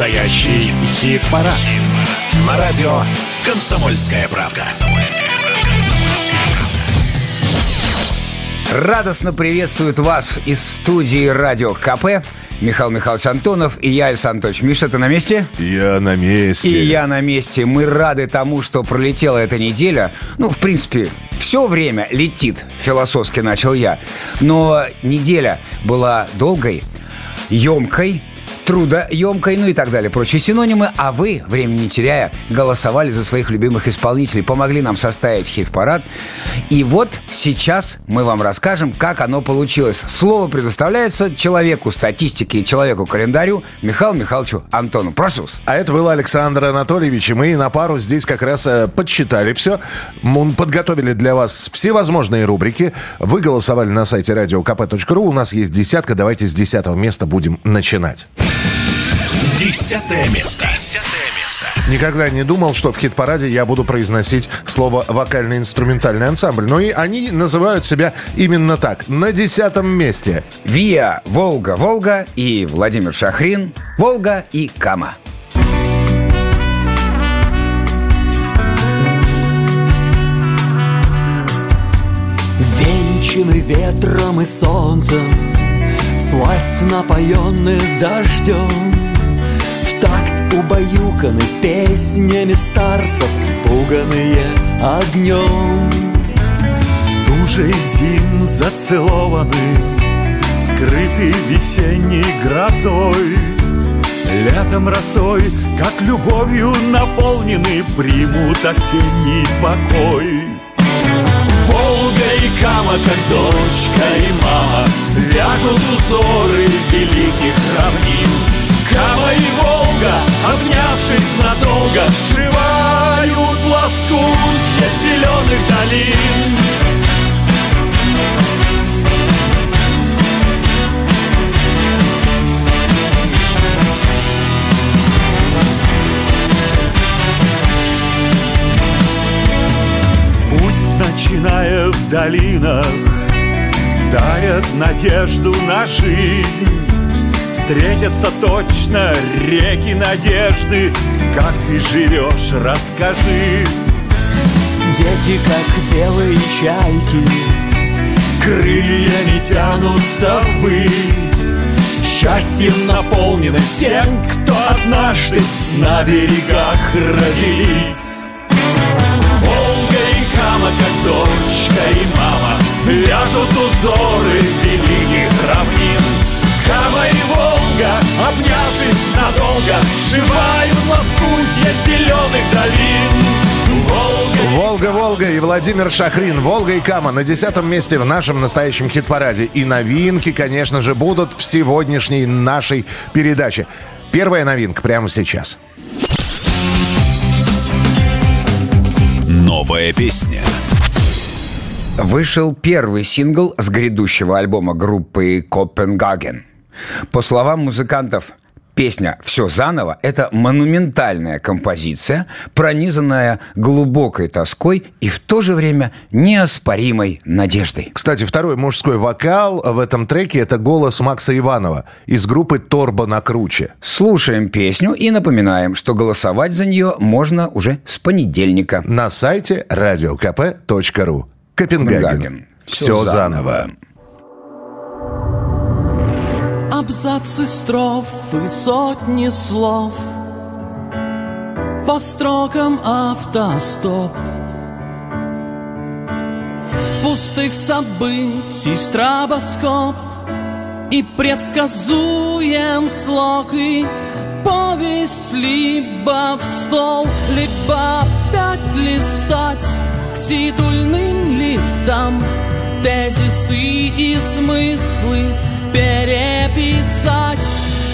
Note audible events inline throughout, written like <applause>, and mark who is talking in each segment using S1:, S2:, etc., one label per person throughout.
S1: Настоящий хит-парад. Хит На радио «Комсомольская правка».
S2: Радостно приветствует вас из студии «Радио КП» Михаил Михайлович Антонов и я, Александр Анатольевич. Миша, ты на месте?
S3: Я на месте.
S2: И я на месте. Мы рады тому, что пролетела эта неделя. Ну, в принципе, все время летит, философски начал я. Но неделя была долгой, емкой, трудоемкой, ну и так далее, прочие синонимы. А вы, времени не теряя, голосовали за своих любимых исполнителей, помогли нам составить хит-парад. И вот сейчас мы вам расскажем, как оно получилось. Слово предоставляется человеку статистики и человеку календарю Михаилу Михайловичу Антону. Прошу вас.
S3: А это был Александр Анатольевич, и мы на пару здесь как раз э, подсчитали все. Мы подготовили для вас все возможные рубрики. Вы голосовали на сайте radiokp.ru. У нас есть десятка. Давайте с десятого места будем начинать.
S1: Десятое место. Десятое место.
S3: Никогда не думал, что в хит-параде я буду произносить слово «вокально-инструментальный ансамбль». Но и они называют себя именно так. На десятом месте.
S2: Виа, Волга, Волга и Владимир Шахрин, Волга и Кама.
S4: Венчаны ветром и солнцем, Сласть напоенный дождем, убаюканы песнями старцев, пуганые огнем. Стужей зим зацелованы, скрыты весенней грозой. Летом росой, как любовью наполнены, примут осенний покой. Волга Кама, как дочка и мама, вяжут узоры великих равнин. Кама и Волга, обнявшись надолго, Сшивают лоскутья зеленых долин. Начиная в долинах, Дарят надежду на жизнь. Встретятся точно реки надежды. Как ты живешь, расскажи. Дети, как белые чайки Крыльями тянутся ввысь. Счастьем наполнены всем, кто однажды На берегах родились как дочка и мама Вяжут узоры великих равнин Кама и Волга, обнявшись надолго, сшивают лоскутья зеленых долин.
S3: Волга, Волга, Волга и Владимир Шахрин. Волга и Кама на десятом месте в нашем настоящем хит-параде. И новинки, конечно же, будут в сегодняшней нашей передаче. Первая новинка прямо сейчас.
S1: Новая песня.
S2: Вышел первый сингл с грядущего альбома группы «Копенгаген». По словам музыкантов, Песня «Все заново» — это монументальная композиция, пронизанная глубокой тоской и в то же время неоспоримой надеждой.
S3: Кстати, второй мужской вокал в этом треке — это голос Макса Иванова из группы «Торбо на круче».
S2: Слушаем песню и напоминаем, что голосовать за нее можно уже с понедельника.
S3: На сайте radiokp.ru Копенгаген. Все, заново. заново.
S4: Абзацы строф и сотни слов По строкам автостоп Пустых событий стробоскоп И предсказуем слог И повесть либо в стол Либо опять листать к титульным листам Тезисы и смыслы переписать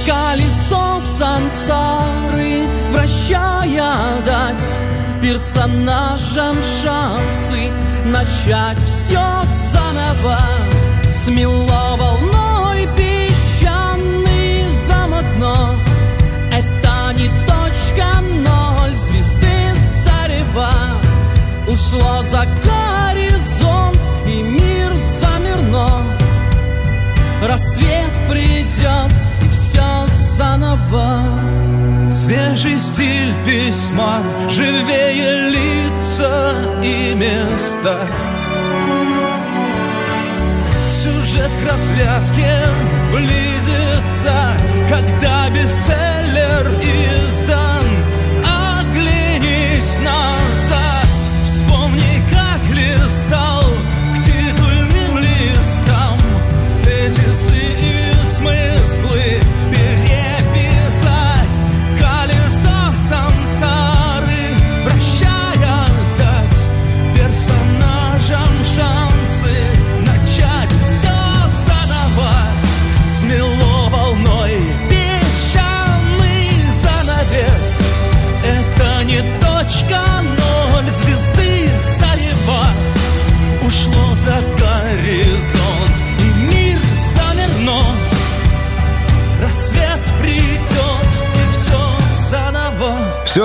S4: колесо сансары, вращая дать персонажам шансы начать все заново. Смело волной песчаный замок, но это не точка ноль звезды зарева. Ушло за Рассвет придет и все заново.
S5: Свежий стиль письма, живее лица и места Сюжет к развязке близится, когда бестселлер издан. Оглянись назад,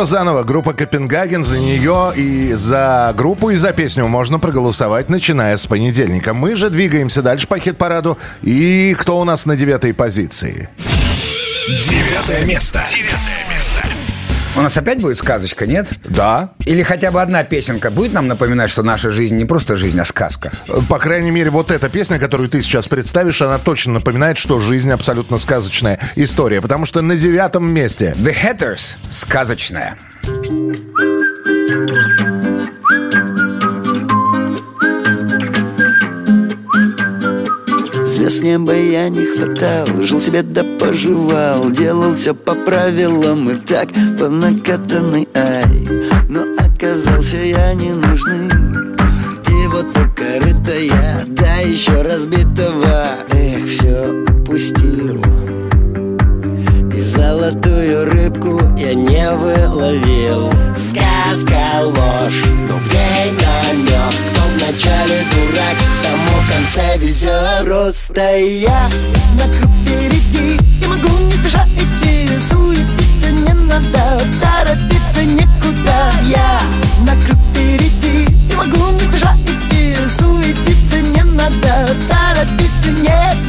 S5: Все заново.
S3: Группа Копенгаген. За нее и за группу, и за песню можно проголосовать, начиная с понедельника. Мы же двигаемся дальше по хит-параду. И кто у нас на девятой позиции?
S1: Девятое место. Девятое.
S2: У нас опять будет сказочка, нет?
S3: Да.
S2: Или хотя бы одна песенка будет нам напоминать, что наша жизнь не просто жизнь, а сказка?
S3: По крайней мере, вот эта песня, которую ты сейчас представишь, она точно напоминает, что жизнь абсолютно сказочная история. Потому что на девятом месте
S2: The Hatters – сказочная.
S6: Звезд неба я не хватал Жил себе да поживал Делал все по правилам И так по накатанной ай. Но оказался я не нужный И вот у корыта я Да еще разбитого. Эх, все упустил. И золотую рыбку я не выловил. Сказка ложь, но в ней намек Кто вначале дурак, тому в конце везет Просто я на круг впереди Не могу не спеша идти. Суетиться не надо, торопиться некуда Я на круг впереди Не могу не спеша идти. Суетиться не надо, торопиться некуда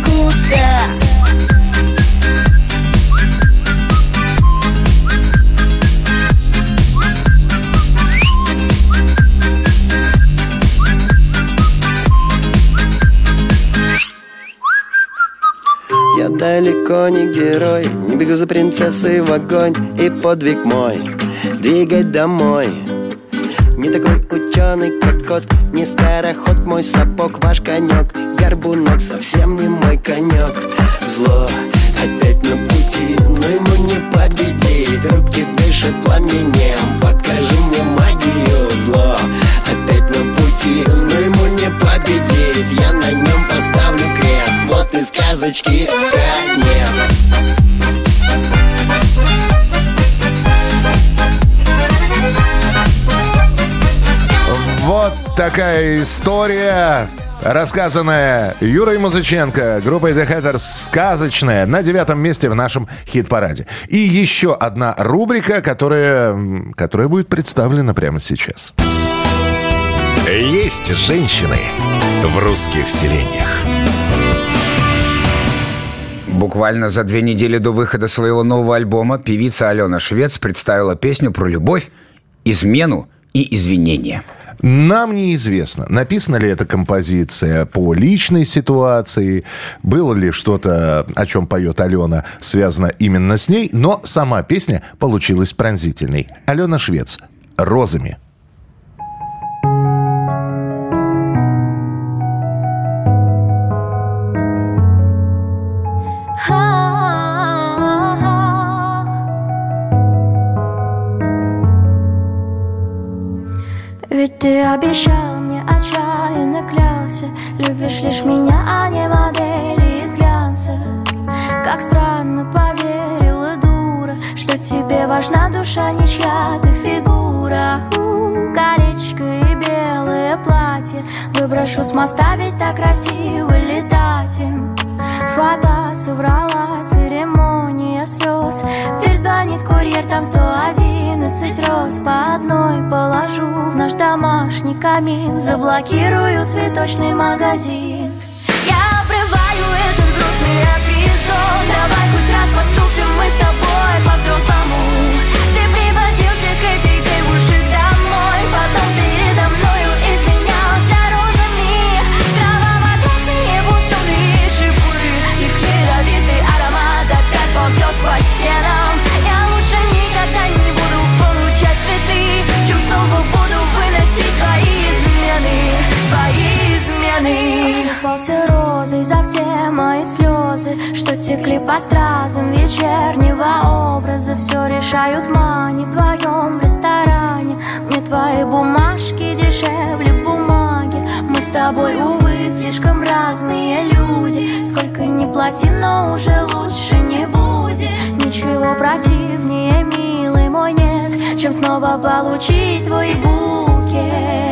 S6: Я далеко не герой. Не бегу за принцессой в огонь. И подвиг мой Двигать домой. Не такой ученый, как кот. Не скороход мой сапог Ваш конек Горбунок совсем не мой конек Зло опять на пути Но ему не победить. Руки дышат пламенем Покажи мне магию. Зло опять на пути Но ему не победить. Я на нем поставлю сказочки конец
S3: Вот такая история, рассказанная Юрой Музыченко, группой The Hatters «Сказочная» на девятом месте в нашем хит-параде. И еще одна рубрика, которая, которая будет представлена прямо сейчас.
S1: Есть женщины в русских селениях.
S2: Буквально за две недели до выхода своего нового альбома певица Алена Швец представила песню про любовь, измену и извинения.
S3: Нам неизвестно, написана ли эта композиция по личной ситуации, было ли что-то, о чем поет Алена, связано именно с ней, но сама песня получилась пронзительной. Алена Швец «Розами».
S7: Ты обещал мне отчаянно клялся. Любишь лишь меня, а не модели из глянца. Как странно поверила дура Что тебе важна душа, не чья-то фигура. У, Колечко и белое платье. Выброшу с моста, ведь так красиво летать им. Фата соврала, церемония слез. В дверь звонит курьер, там 111 роз. По одной положу в наш домашний камин. Заблокирую цветочный магазин за все мои слезы Что текли по стразам вечернего образа. Все решают мани вдвоем в ресторане. Мне твои бумажки дешевле бумаги. Мы с тобой, увы, слишком разные люди. Сколько ни плати, но уже лучше не будет. Ничего противнее, милый мой, нет Чем снова получить твой букет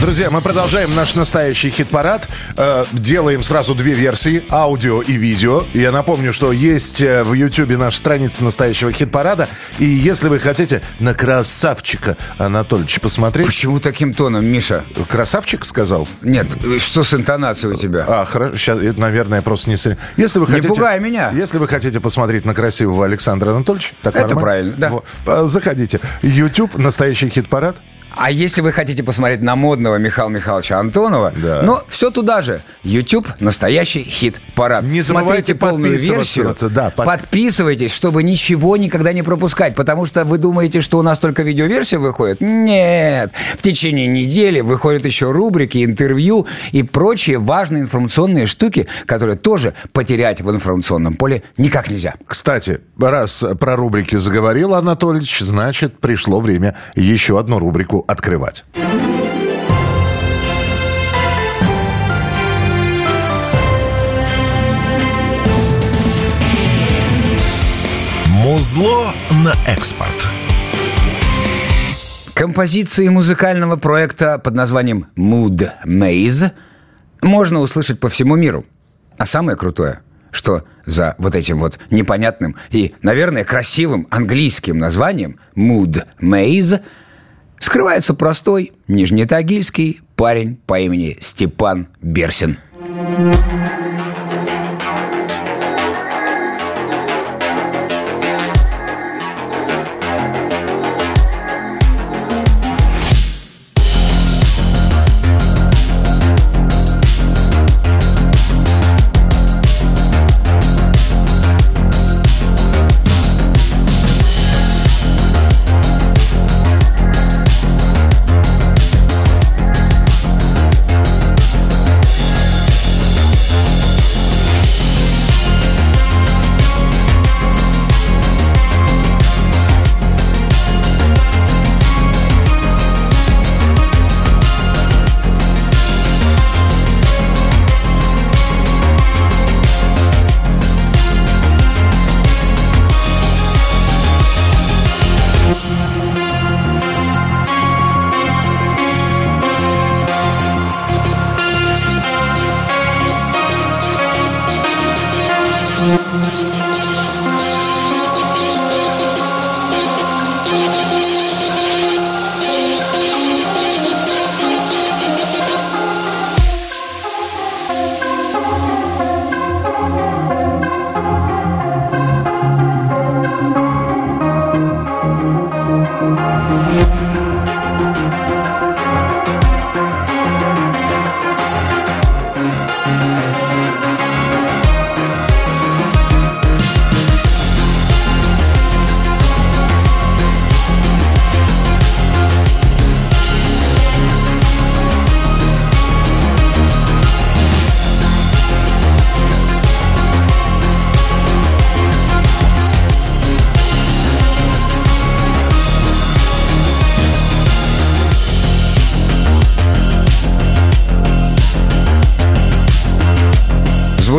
S3: Друзья, мы продолжаем наш настоящий хит-парад. Э, делаем сразу две версии, аудио и видео. Я напомню, что есть э, в Ютьюбе наша страница настоящего хит-парада. И если вы хотите на красавчика Анатольевича посмотреть...
S2: Почему таким тоном, Миша?
S3: Красавчик сказал?
S2: Нет, что с интонацией у тебя?
S3: А, хорошо, сейчас, наверное, просто не... Если вы
S2: Не
S3: хотите,
S2: пугай меня.
S3: Если вы хотите посмотреть на красивого Александра Анатольевича, так
S2: Это
S3: нормально?
S2: правильно, да.
S3: Вот. А, Заходите. YouTube, настоящий хит-парад.
S2: А если вы хотите посмотреть на модного Михаила Михайловича Антонова,
S3: Да.
S2: но все туда же. YouTube настоящий хит-парад.
S3: Не забывайте
S2: Смотрите полную версию.
S3: да, под-
S2: Подписывайтесь, чтобы ничего никогда не пропускать. Потому что вы думаете, что у нас только видеоверсия выходит? Нет. В течение недели выходят еще рубрики, интервью и прочие важные информационные штуки, которые тоже потерять в информационном поле никак нельзя.
S3: Кстати, раз про рубрики заговорил Анатольевич, значит, пришло время еще одну рубрику открывать.
S1: Музло на экспорт.
S2: Композиции музыкального проекта под названием Mood Maze можно услышать по всему миру. А самое крутое, что за вот этим вот непонятным и, наверное, красивым английским названием Mood Maze скрывается простой нижнетагильский парень по имени Степан Берсин.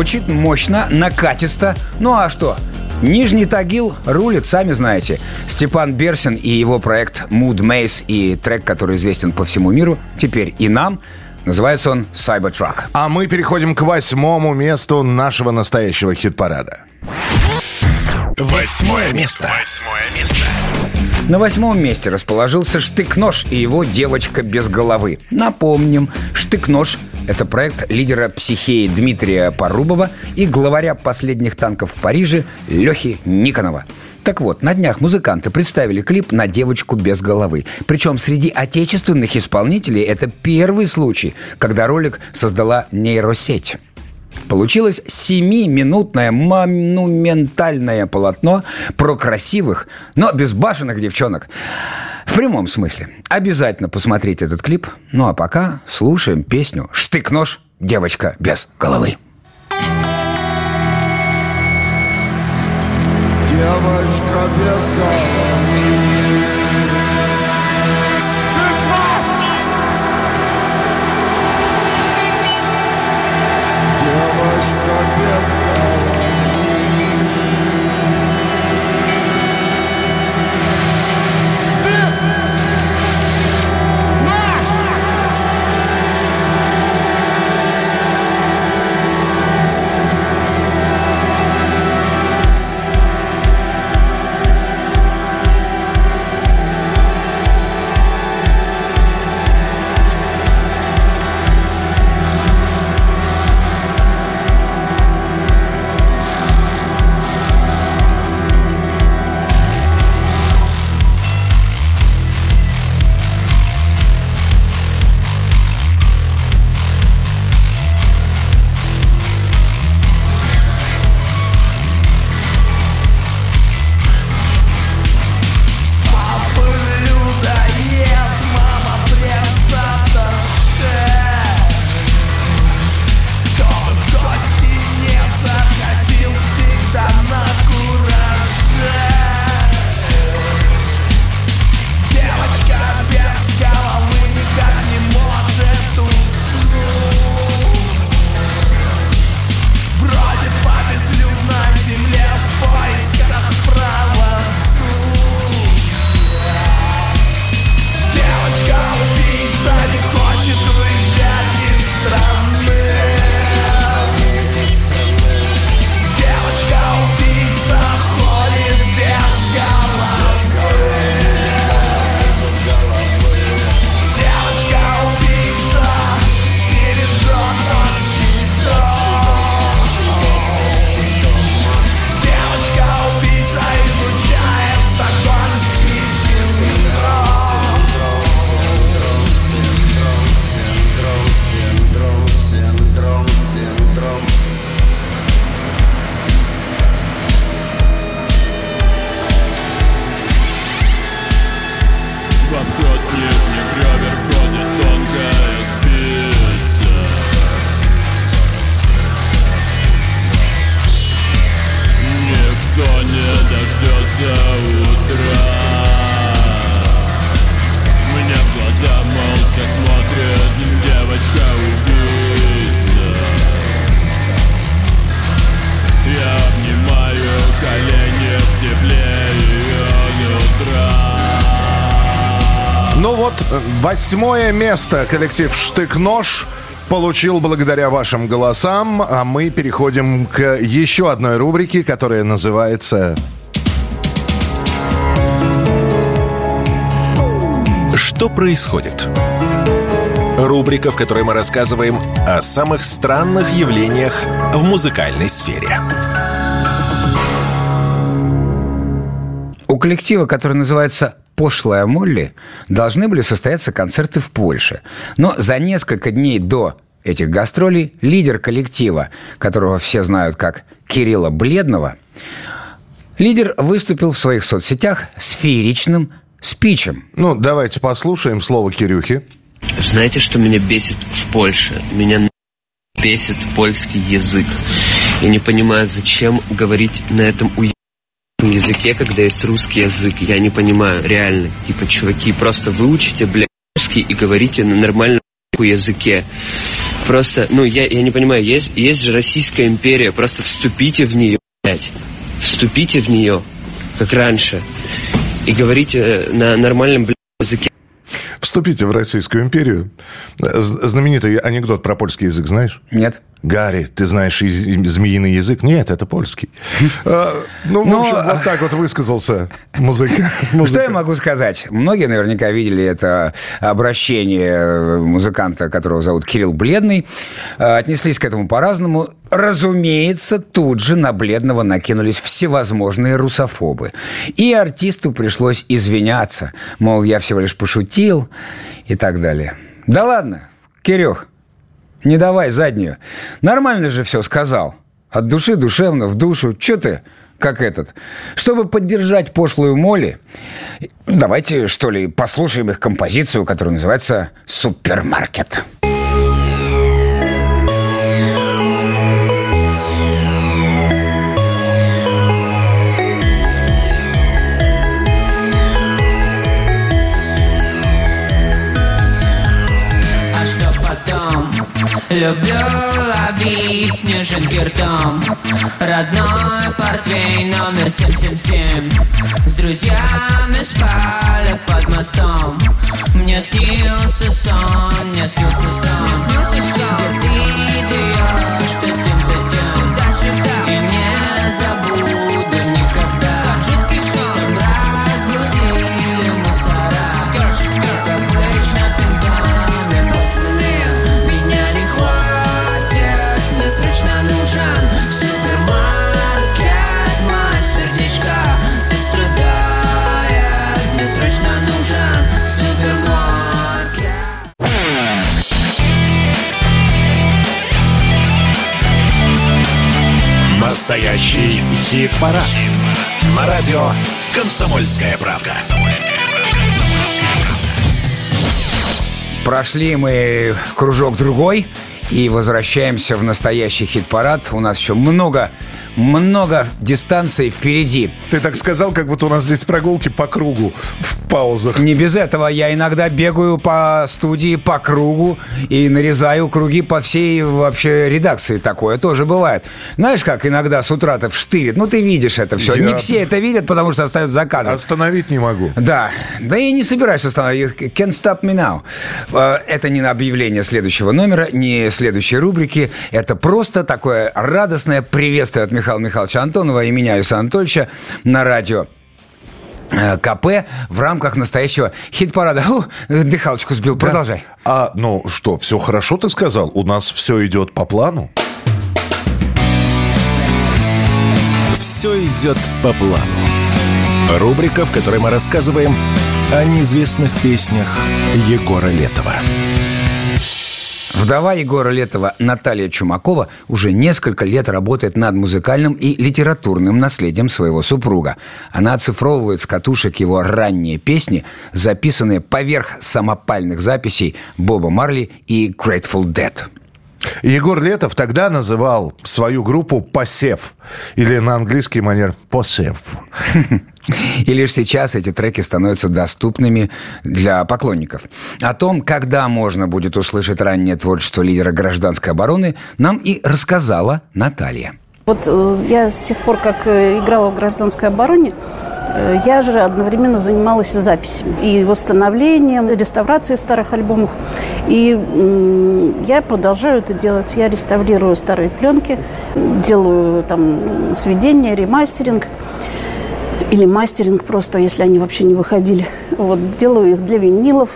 S2: Звучит мощно, накатисто. Ну а что? Нижний Тагил рулит, сами знаете. Степан Берсин и его проект Mood Maze и трек, который известен по всему миру, теперь и нам. Называется он Cybertruck.
S3: А мы переходим к восьмому месту нашего настоящего хит-парада.
S1: Восьмое место. Восьмое место.
S2: На восьмом месте расположился штык-нож и его девочка без головы. Напомним, штык-нож Это проект лидера психеи Дмитрия Порубова и главаря последних танков в Париже Лехи Никонова. Так вот, на днях музыканты представили клип на девочку без головы. Причем среди отечественных исполнителей это первый случай, когда ролик создала нейросеть. Получилось семиминутное монументальное полотно про красивых, но безбашенных девчонок. В прямом смысле. Обязательно посмотреть этот клип. Ну а пока слушаем песню «Штык-нож. Девочка без головы».
S8: Девочка без головы
S3: восьмое место коллектив «Штык-нож» получил благодаря вашим голосам, а мы переходим к еще одной рубрике, которая называется
S1: Что происходит? Рубрика, в которой мы рассказываем о самых странных явлениях в музыкальной сфере.
S2: У коллектива, который называется «Пошлая Молли», должны были состояться концерты в Польше. Но за несколько дней до этих гастролей лидер коллектива, которого все знают как Кирилла Бледного, лидер выступил в своих соцсетях с фееричным спичем.
S3: Ну, давайте послушаем слово Кирюхи.
S9: Знаете, что меня бесит в Польше? Меня бесит польский язык. Я не понимаю, зачем говорить на этом уебанном языке, когда есть русский язык. Я не понимаю, реально. Типа, чуваки, просто выучите, блядь, русский и говорите на нормальном языке. Просто, ну, я, я не понимаю, есть, есть же Российская империя, просто вступите в нее, блядь. Вступите в нее, как раньше. И говорите э, на нормальном, блядь, языке.
S3: Вступите в Российскую империю. Знаменитый анекдот про польский язык, знаешь?
S2: Нет?
S3: Гарри, ты знаешь из- змеиный язык? Нет, это польский. А, Ну, в
S2: Но-
S3: общем, вот так вот высказался <laughs> музыка.
S2: Что я могу сказать? Многие наверняка видели это обращение э, музыканта, которого зовут Кирилл Бледный. Э, Отнеслись к этому по-разному. Разумеется, тут же на Бледного накинулись всевозможные русофобы. И артисту пришлось извиняться. Мол, я всего лишь пошутил и так далее. Да ладно, Кирюх, не давай заднюю. Нормально же все сказал. От души душевно, в душу. Че ты, как этот? Чтобы поддержать пошлую моли, давайте, что ли, послушаем их композицию, которая называется «Супермаркет».
S10: А Люблю ловить снежинки ртом Родной портвейн номер 777 С друзьями спали под мостом. Мне снился сон, мне снился сон. Где ты даешь, что
S1: Настоящий хит-парад. На радио «Комсомольская правда».
S2: Прошли мы кружок другой и возвращаемся в настоящий хит-парад. У нас еще много, много дистанций впереди.
S3: Ты так сказал, как будто у нас здесь прогулки по кругу в паузах.
S2: Не без этого. Я иногда бегаю по студии, по кругу и нарезаю круги по всей вообще редакции. Такое тоже бывает. Знаешь, как иногда с утра-то вштырит? Ну, ты видишь это все.
S3: Я-
S2: Не все это видят, потому что остаются за кадром.
S3: Остановить не могу.
S2: Да, да я не собираюсь останавливать. Can't stop me now. Э, Это не на объявление следующего номера, не следующей рубрики. Это просто такое радостное приветствие от Михаила Михайловича Антонова и меня, Иса Анатольевича, на радио э, КП в рамках настоящего хит-парада. Фу, дыхалочку сбил. Продолжай.
S3: А, ну что, все хорошо ты сказал? У нас все идет по плану?
S1: Все идет по плану. Рубрика, в которой мы рассказываем о неизвестных песнях Егора Летова.
S2: Вдова Егора Летова Наталья Чумакова уже несколько лет работает над музыкальным и литературным наследием своего супруга. Она оцифровывает с катушек его ранние песни, записанные поверх самопальных записей Боба Марли и Grateful Dead.
S3: Егор Летов тогда называл свою группу «Посев». Или на английский манер «Посев». <laughs>
S2: И лишь сейчас эти треки становятся доступными для поклонников. О том, когда можно будет услышать раннее творчество лидера гражданской обороны, нам и рассказала Наталья.
S11: Вот э, я с тех пор, как э, играла в гражданской обороне, э, я же одновременно занималась записями, и восстановлением, и реставрацией старых альбомов. И я продолжаю это делать. Я реставрирую старые пленки, делаю там сведения, ремастеринг или мастеринг просто, если они вообще не выходили. Вот, делаю их для винилов.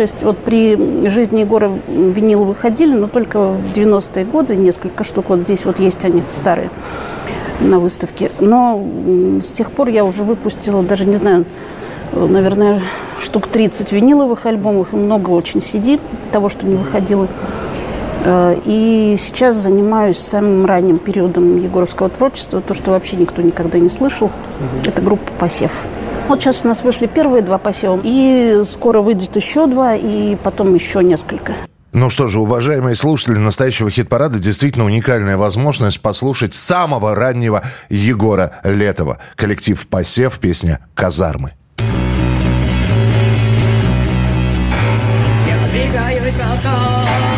S11: То есть вот при жизни Егора винилы выходили, но только в 90-е годы, несколько штук. Вот здесь вот есть они старые на выставке. Но с тех пор я уже выпустила, даже не знаю, наверное, штук 30 виниловых альбомов много очень CD, того, что не выходило. Э, И сейчас занимаюсь самым ранним периодом егоровского творчества, то, что вообще никто никогда не слышал. Это группа «Посев». Вот сейчас у нас вышли первые два посева, и скоро выйдет еще два, и потом еще несколько.
S3: Ну что же, уважаемые слушатели настоящего хит-парада, действительно уникальная возможность послушать самого раннего Егора Летова. Коллектив «Посев», песня «Казармы».
S10: Я двигаюсь в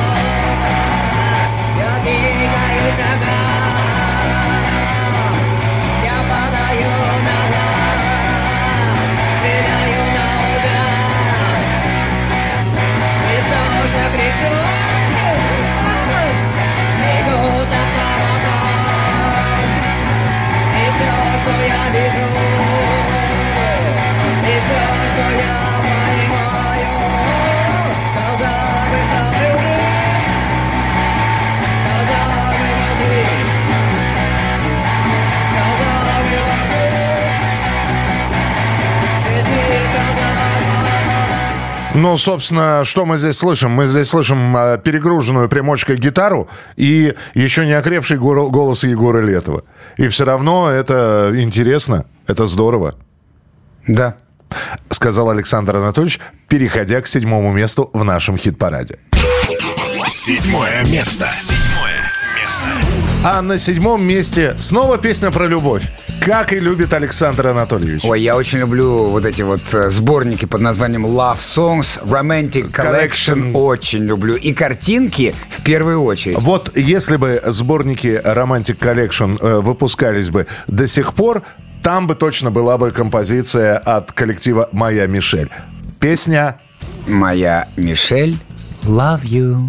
S3: Ну, собственно, что мы здесь слышим? Мы здесь слышим э, перегруженную примочкой гитару и еще не окрепший голос Егора Летова. И все равно это интересно, это здорово.
S12: Да.
S3: Сказал Александр Анатольевич, переходя к седьмому месту в нашем хит-параде.
S1: Седьмое место. Седьмое место.
S3: А на седьмом месте снова песня про любовь. Как и любит Александр Анатольевич.
S12: Ой, я очень люблю вот эти вот э, сборники под названием Love Songs, Romantic Collection.
S3: Collection.
S12: Очень люблю. И картинки в первую очередь.
S3: Вот если бы сборники Romantic Collection э, выпускались бы до сих пор, там бы точно была бы композиция от коллектива «Моя Мишель». Песня
S12: Моя Мишель, Love You.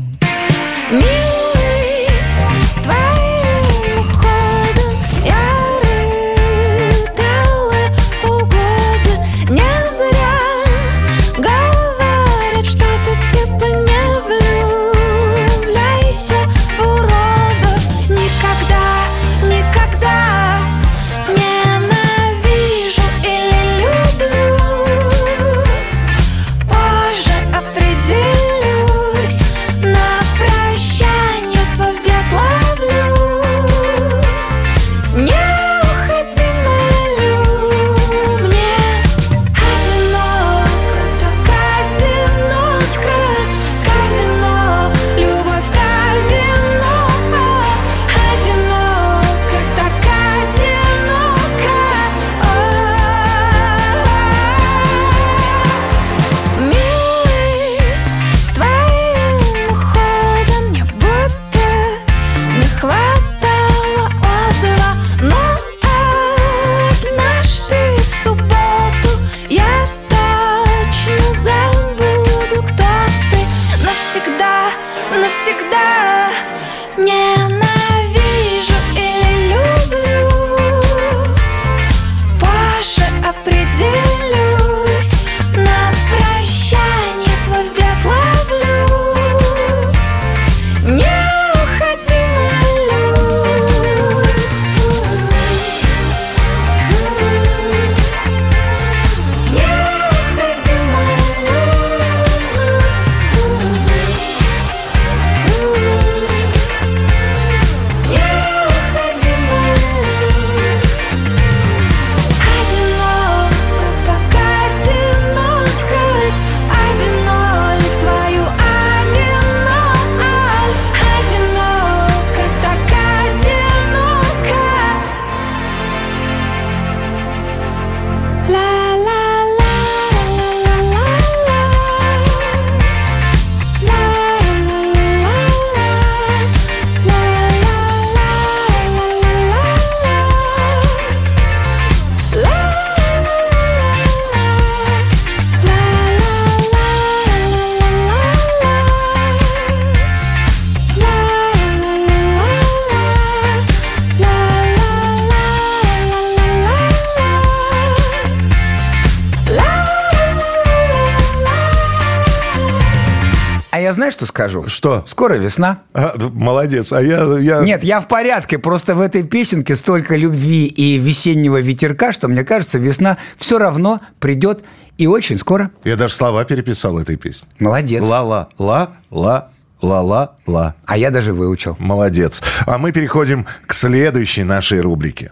S12: Скажу?
S3: Что?
S12: Скоро весна.
S3: А, молодец. А я, я...
S12: Нет, я в порядке. Просто в этой песенке столько любви и весеннего ветерка, что мне кажется, весна все равно придет и очень скоро.
S3: Я даже слова переписал этой песни.
S12: Молодец.
S3: Ла-ла, ла-ла, ла-ла-ла.
S12: А я даже выучил.
S3: Молодец. А мы переходим к следующей нашей рубрике.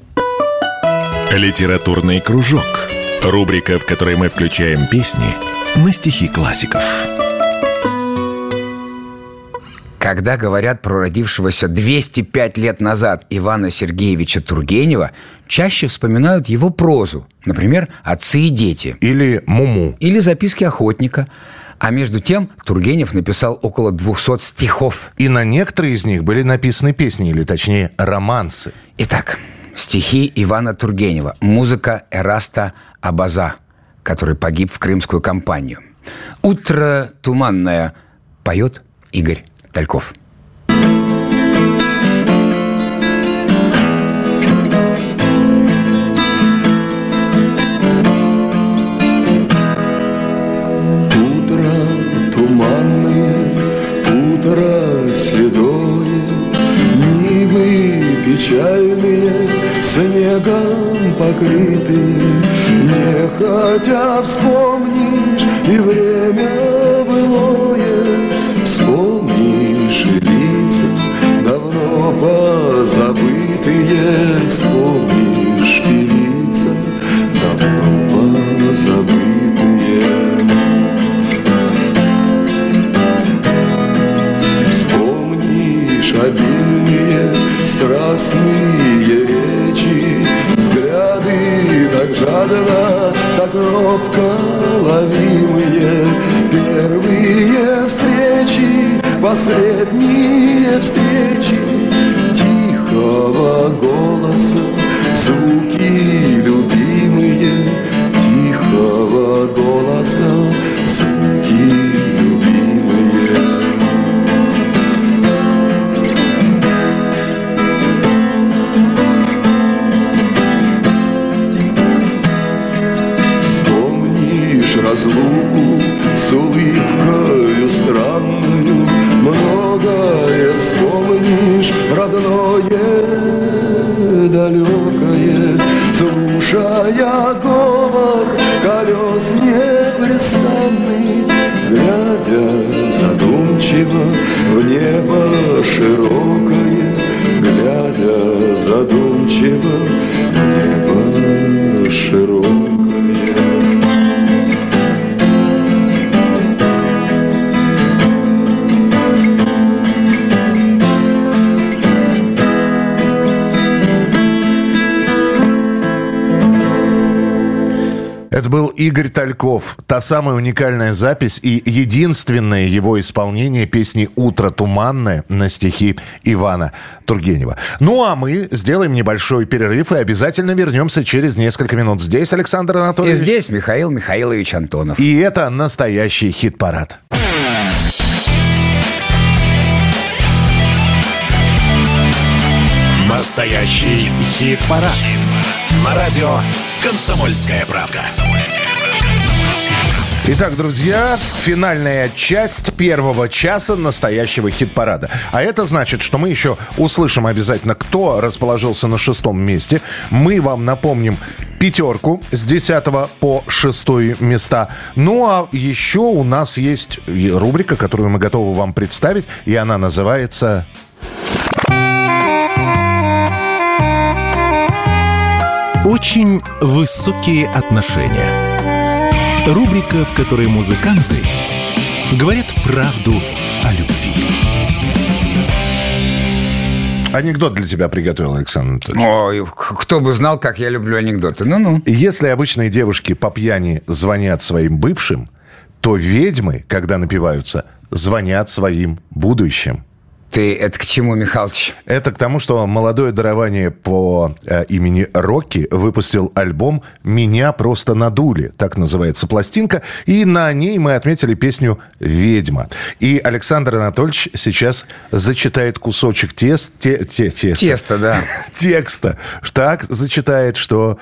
S1: Литературный кружок. Рубрика, в которой мы включаем песни на стихи классиков.
S12: Когда говорят про родившегося 205 лет назад Ивана Сергеевича Тургенева, чаще вспоминают его прозу, например, «Отцы и дети».
S3: Или «Муму».
S12: Или «Записки охотника». А между тем Тургенев написал около 200 стихов.
S3: И на некоторые из них были написаны песни, или точнее романсы.
S12: Итак, стихи Ивана Тургенева, музыка Эраста Абаза, который погиб в крымскую кампанию. «Утро туманное» поет Игорь Тальков.
S13: Робко ловимые Первые встречи, последние встречи. Тихого голоса, звуки широкое Глядя задумчиво
S3: Игорь Тальков. Та самая уникальная запись и единственное его исполнение песни «Утро туманное» на стихи Ивана Тургенева. Ну а мы сделаем небольшой перерыв и обязательно вернемся через несколько минут. Здесь Александр
S2: И
S3: Анатольевич.
S2: здесь Михаил Михайлович Антонов.
S3: И это настоящий хит-парад.
S1: Настоящий хит-парад. На радио «Комсомольская правка».
S3: Итак, друзья, финальная часть первого часа настоящего хит-парада. А это значит, что мы еще услышим обязательно, кто расположился на шестом месте. Мы вам напомним пятерку с 10 по 6 места. Ну а еще у нас есть рубрика, которую мы готовы вам представить, и она называется
S1: Очень высокие отношения. Рубрика, в которой музыканты говорят правду о любви.
S3: Анекдот для тебя приготовил Александр Анатольевич.
S2: Ой, кто бы знал, как я люблю анекдоты. Ну-ну.
S3: Если обычные девушки по пьяни звонят своим бывшим, то ведьмы, когда напиваются, звонят своим будущим.
S2: Ты это к чему, Михалыч?
S3: Это к тому, что молодое дарование по э, имени Рокки выпустил альбом «Меня просто надули». Так называется пластинка. И на ней мы отметили песню «Ведьма». И Александр Анатольевич сейчас зачитает кусочек тест, те, те- теста.
S2: Тесто, да. <laughs>
S3: текста. Так зачитает, что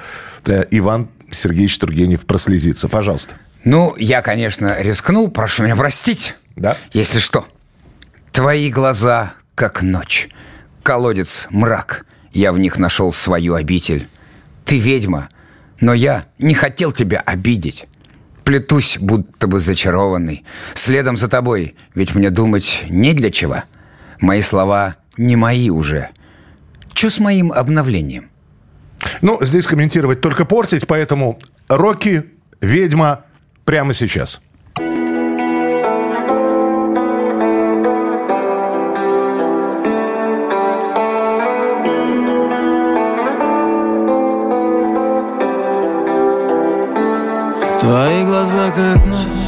S3: э, Иван Сергеевич Тургенев прослезится. Пожалуйста.
S2: Ну, я, конечно, рискну, прошу меня простить.
S3: Да?
S2: Если что. Твои глаза, как ночь. Колодец, мрак. Я в них нашел свою обитель. Ты ведьма, но я не хотел тебя обидеть. Плетусь, будто бы зачарованный. Следом за тобой, ведь мне думать не для чего. Мои слова не мои уже. Че с моим обновлением?
S3: Ну, здесь комментировать только портить, поэтому Рокки, ведьма, прямо сейчас.
S14: Твои глаза как ночь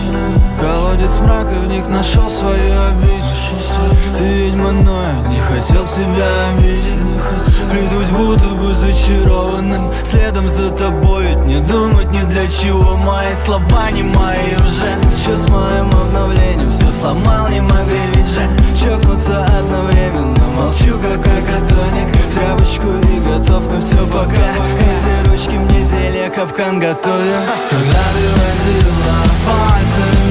S14: Колодец мрака, в них нашел свою обитель Ты ведьма, но я не хотел тебя обидеть. Плетусь, будто бы зачарованный Следом за тобой, ведь не думать ни для чего. Мои слова не мои уже. Что с моим обновлением? Все сломал, не могли ведь же. Чокнуться одновременно Молчу, как акатоник. Тряпочку и готов на все пока. Эти ручки мне зелье капкан готовят. Когда ты водила пальцами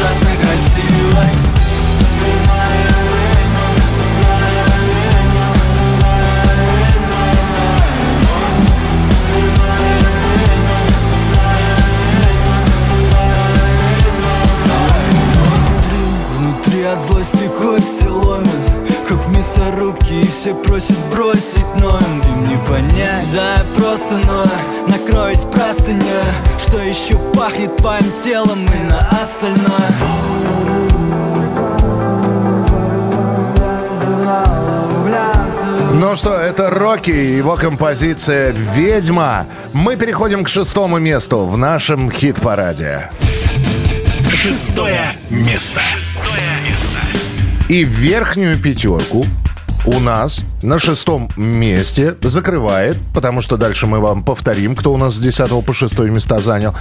S3: Рокки и его композиция «Ведьма». Мы переходим к шестому месту в нашем хит-параде.
S1: Шестое место. Шестое место.
S3: И верхнюю пятерку у нас на шестом месте закрывает, потому что дальше мы вам повторим, кто у нас с 10 по 6 места занял,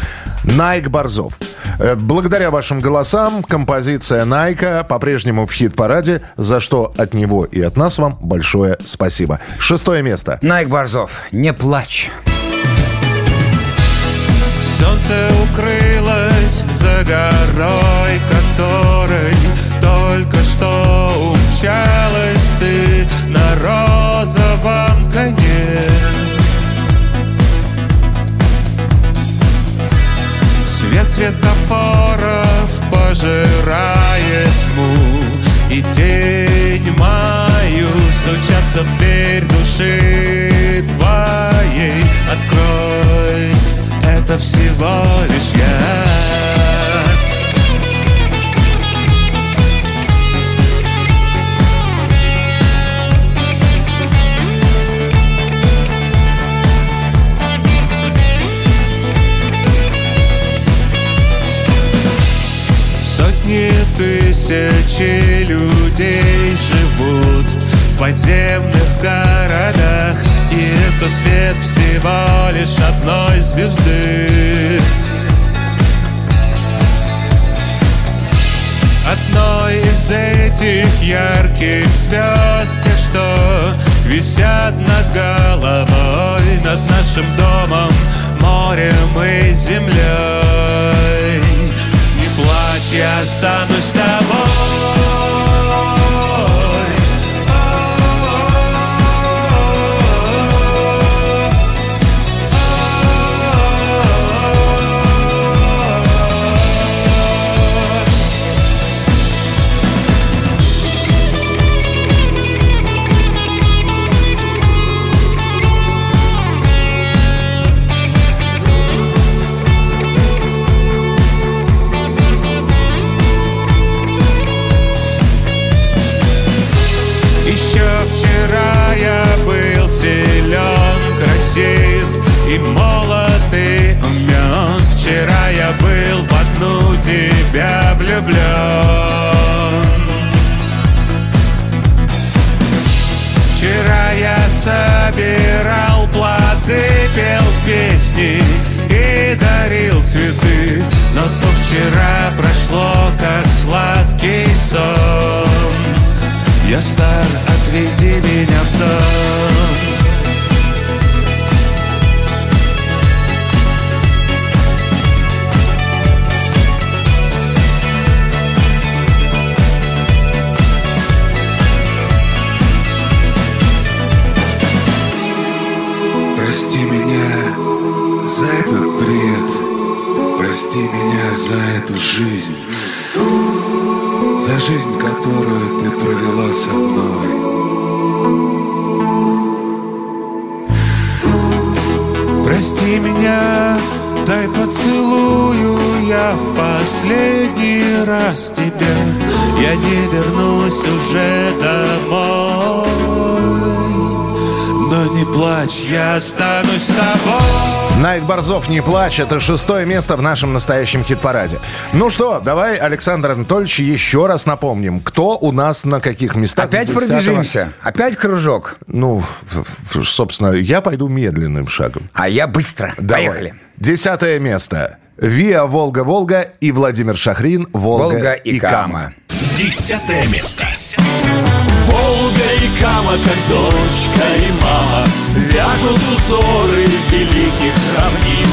S3: Найк Борзов. Э, Благодаря вашим голосам композиция Найка по-прежнему в хит-параде, за что от него и от нас вам большое спасибо. Шестое место.
S2: Найк Борзов, не плачь.
S5: Солнце укрылось за горой, которой только что умчалась ты на розовом коне. Свет светофоров пожирает тьму И тень мою стучатся в дверь души твоей. Открой, это всего лишь я Сотни тысячи людей живут в подземных городах. И это свет всего лишь одной звезды. Одной из этих ярких звезд что висят над головой Над нашим домом, морем и землей плачь, я останусь с «Не плачь» —
S3: это шестое место в нашем настоящем хит-параде. Ну что, давай, Александр Анатольевич, еще раз напомним, кто у нас на каких местах.
S2: Опять
S3: с 10-го?
S2: пробежимся? Опять кружок?
S3: Ну, собственно, я пойду медленным шагом.
S2: А я быстро.
S3: Давай.
S2: Поехали.
S3: Десятое место. Виа Волга-Волга и Владимир Шахрин Волга,
S2: Волга и Кама.
S1: Десятое место.
S8: Волга и Кама, как дочка и мама Вяжут узоры великих равнин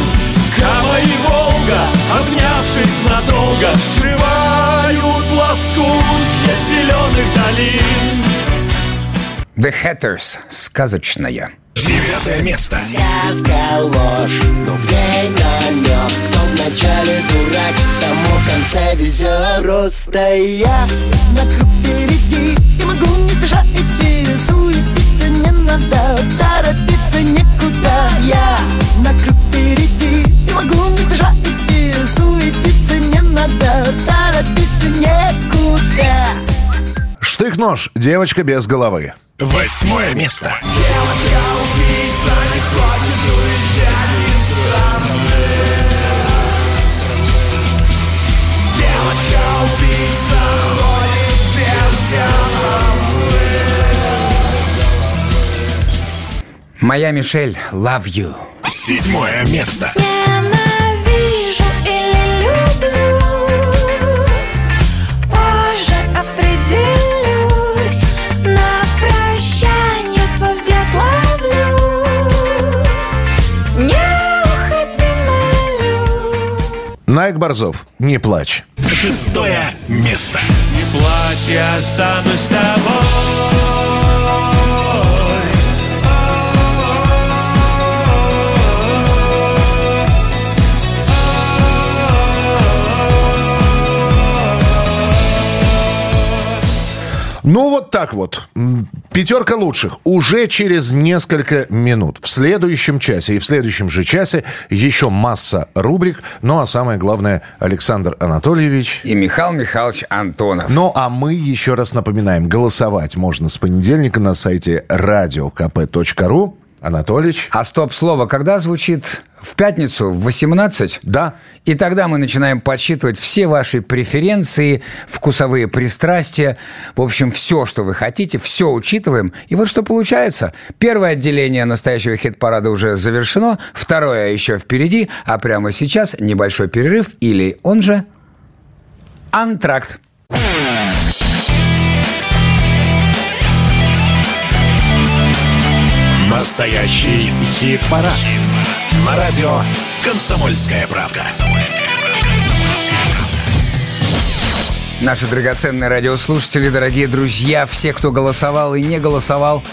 S8: Кама и Волга, обнявшись надолго Сшивают лоскутья зеленых долин
S2: The Hatters. Сказочная.
S1: Девятое место.
S6: Сказка ложь, но в ней намек Кто вначале дурак, тому в конце везет Просто я на круг впереди могу не спеша идти Суетиться не надо, торопиться некуда Я на круг впереди Не могу не спеша идти Суетиться не надо, торопиться некуда
S15: Штык-нож. Девочка без головы.
S1: Восьмое место.
S8: Девочка-убийца не хочет уезжать
S2: Моя Мишель, love you.
S1: Седьмое место.
S12: Ненавижу или люблю Позже определюсь На прощание твой взгляд ловлю Не уходи, молю
S15: Найк Борзов. Не плачь.
S1: Шестое место.
S5: Не плачь, я останусь с тобой
S15: Ну, вот так вот. Пятерка лучших уже через несколько минут. В следующем часе и в следующем же часе еще масса рубрик. Ну, а самое главное, Александр Анатольевич.
S2: И Михаил Михайлович Антонов.
S15: Ну, а мы еще раз напоминаем, голосовать можно с понедельника на сайте radiokp.ru. Анатольевич.
S2: А стоп-слово когда звучит? В пятницу в 18?
S15: Да.
S2: И тогда мы начинаем подсчитывать все ваши преференции, вкусовые пристрастия. В общем, все, что вы хотите, все учитываем. И вот что получается. Первое отделение настоящего хит-парада уже завершено, второе еще впереди, а прямо сейчас небольшой перерыв или он же антракт.
S1: Настоящий хит-парад. На радио «Комсомольская правда».
S2: Наши драгоценные радиослушатели, дорогие друзья, все, кто голосовал и не голосовал,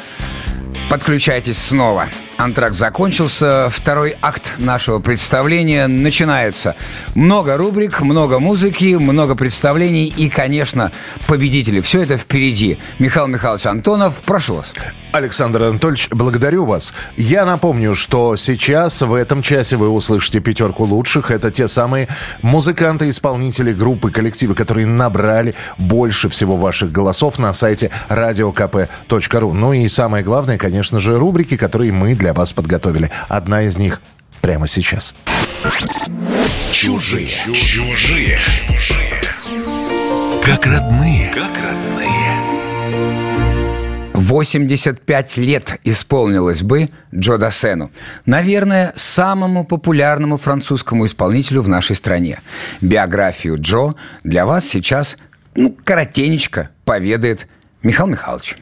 S2: подключайтесь снова. Антракт закончился, второй акт нашего представления начинается. Много рубрик, много музыки, много представлений и, конечно, победители. Все это впереди. Михаил Михайлович Антонов, прошу вас.
S15: Александр Анатольевич, благодарю вас. Я напомню, что сейчас в этом часе вы услышите пятерку лучших. Это те самые музыканты, исполнители, группы, коллективы, которые набрали больше всего ваших голосов на сайте radiokp.ru. Ну и самое главное, конечно же, рубрики, которые мы для вас подготовили. Одна из них прямо сейчас.
S1: Чужие. Чужие. Как родные. Как родные.
S2: 85 лет исполнилось бы Джо Дассену. Наверное, самому популярному французскому исполнителю в нашей стране. Биографию Джо для вас сейчас, ну, коротенечко поведает Михаил Михайлович.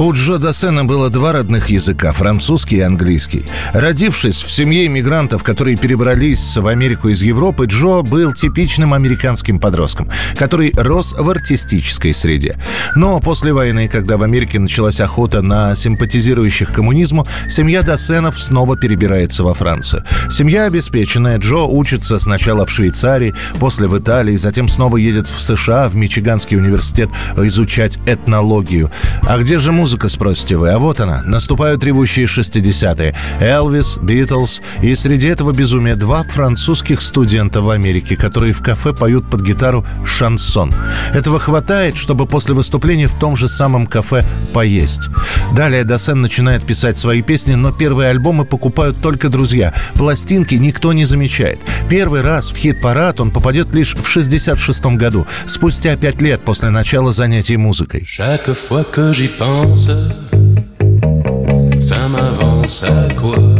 S3: У Джо Дассена было два родных языка – французский и английский. Родившись в семье иммигрантов, которые перебрались в Америку из Европы, Джо был типичным американским подростком, который рос в артистической среде. Но после войны, когда в Америке началась охота на симпатизирующих коммунизму, семья Дассенов снова перебирается во Францию. Семья обеспеченная, Джо учится сначала в Швейцарии, после в Италии, затем снова едет в США, в Мичиганский университет изучать этнологию. А где же музыка, спросите вы? А вот она. Наступают ревущие 60-е. Элвис, Битлз. И среди этого безумия два французских студента в Америке, которые в кафе поют под гитару шансон. Этого хватает, чтобы после выступления в том же самом кафе поесть. Далее Досен начинает писать свои песни, но первые альбомы покупают только друзья. Пластинки никто не замечает. Первый раз в хит-парад он попадет лишь в 66 году, спустя пять лет после начала занятий музыкой.
S16: Ça m'avance à quoi?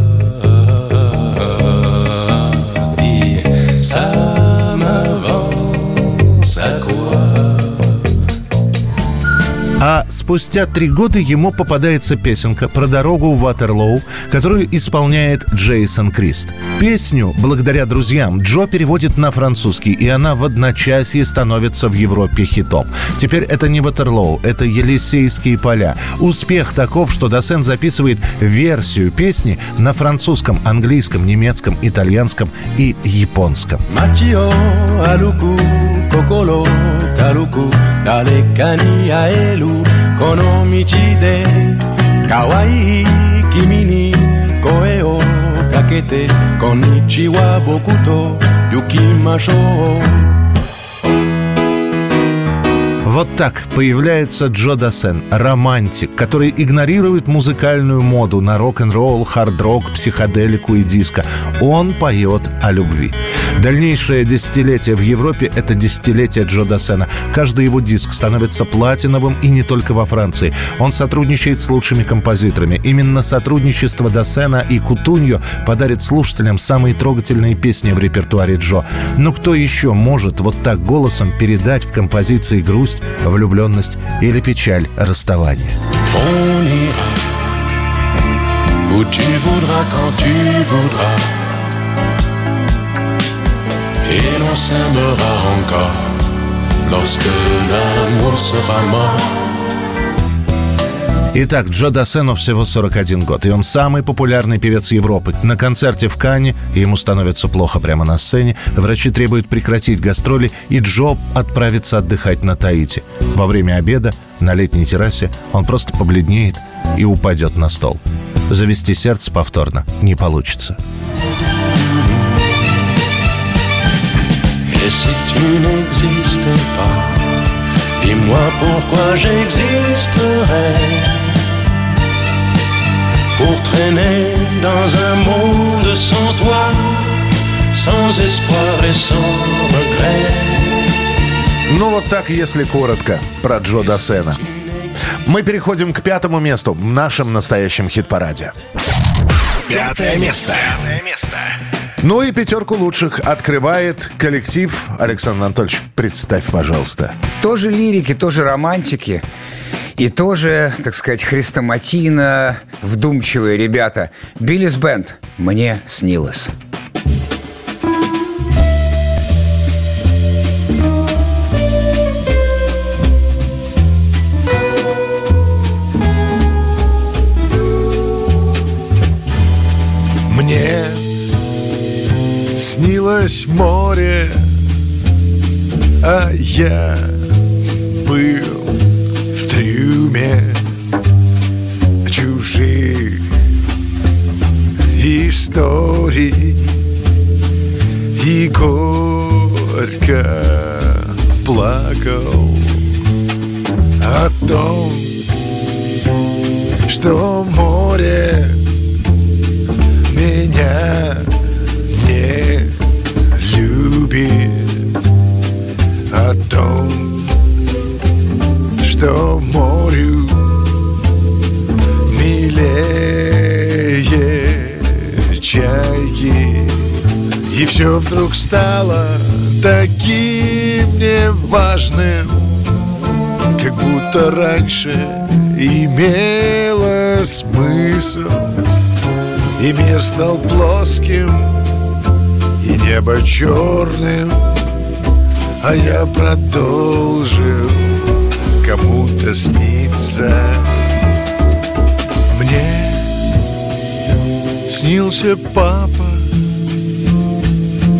S3: А спустя три года ему попадается песенка про дорогу в Ватерлоу, которую исполняет Джейсон Крист. Песню, благодаря друзьям, Джо переводит на французский, и она в одночасье становится в Европе хитом. Теперь это не Ватерлоу, это Елисейские поля. Успех таков, что Досен записывает версию песни на французском, английском, немецком, итальянском и японском.
S16: 心軽く誰かに会えるこの道で可愛
S3: い
S16: 君に声をかけてこんにちは僕と行きましょう
S3: так появляется Джо Дассен, романтик, который игнорирует музыкальную моду на рок-н-ролл, хард-рок, психоделику и диско. Он поет о любви. Дальнейшее десятилетие в Европе – это десятилетие Джо Дассена. Каждый его диск становится платиновым и не только во Франции. Он сотрудничает с лучшими композиторами. Именно сотрудничество Дассена и Кутуньо подарит слушателям самые трогательные песни в репертуаре Джо. Но кто еще может вот так голосом передать в композиции грусть, влюбленность или печаль расставания?
S16: Lorsque l'amour sera mort.
S3: Итак, Джо Дассену всего 41 год, и он самый популярный певец Европы. На концерте в Кане ему становится плохо прямо на сцене, врачи требуют прекратить гастроли, и Джо отправится отдыхать на Таити. Во время обеда на летней террасе он просто побледнеет и упадет на стол. Завести сердце повторно не получится.
S16: Si tu n'existes pas, dis-moi pourquoi j'existerais. Pour traîner dans un monde sans toi, sans espoir et sans regret.
S17: Ну вот так, если коротко, про Джо Дассена. Мы переходим к пятому месту в нашем настоящем хит-параде.
S1: Пятое место. Пятое место.
S17: Ну и пятерку лучших открывает коллектив. Александр Анатольевич, представь, пожалуйста.
S2: Тоже лирики, тоже романтики. И тоже, так сказать, хрестоматийно вдумчивые ребята. Биллис Бенд «Мне снилось».
S18: Мне снилось море, а я был трюме чужих историй и горько плакал о том, что море меня не любит. О том, что морю милее чайки. И все вдруг стало таким неважным, как будто раньше имело смысл. И мир стал плоским, и небо черным А я продолжил кому-то сниться Мне снился папа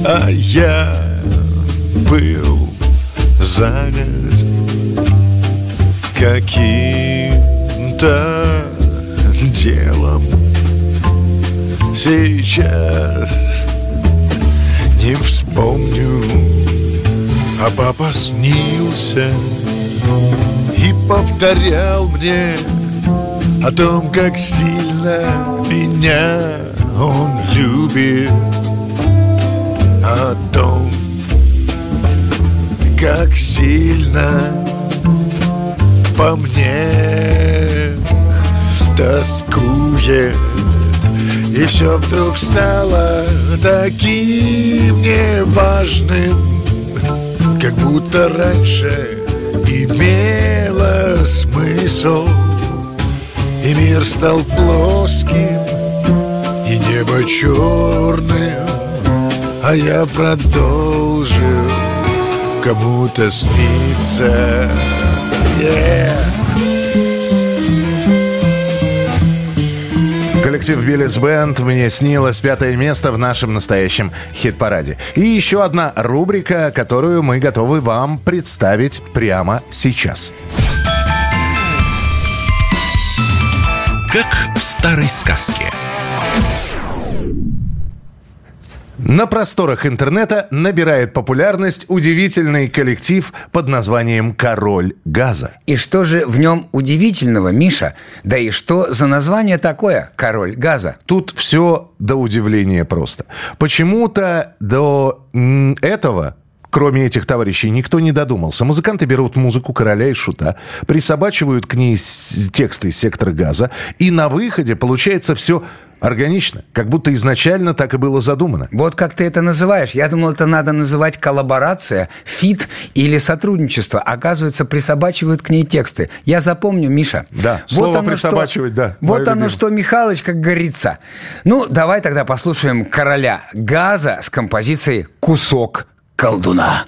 S18: А я был занят каким-то делом. Сейчас не вспомню А папа снился И повторял мне О том, как сильно меня он любит. О том, как сильно по мне тоскует. И все вдруг стало таким неважным Как будто раньше имела смысл И мир стал плоским И небо черным А я продолжил Кому-то сниться yeah.
S3: Коллектив Биллис Бенд «Мне снилось пятое место в нашем настоящем хит-параде». И еще одна рубрика, которую мы готовы вам представить прямо сейчас.
S19: Как в старой сказке.
S3: На просторах интернета набирает популярность удивительный коллектив под названием «Король газа».
S20: И что же в нем удивительного, Миша? Да и что за название такое «Король газа»?
S3: Тут все до удивления просто. Почему-то до этого Кроме этих товарищей никто не додумался. Музыканты берут музыку короля и шута, присобачивают к ней тексты сектора газа, и на выходе получается все органично, как будто изначально так и было задумано.
S20: Вот как ты это называешь. Я думал, это надо называть коллаборация, фит или сотрудничество. Оказывается, присобачивают к ней тексты. Я запомню, Миша.
S3: Да, слово
S20: оно
S3: «присобачивать», да,
S20: Вот оно
S3: любимое.
S20: что, Михалыч, как говорится. Ну, давай тогда послушаем короля газа с композицией «Кусок колдуна».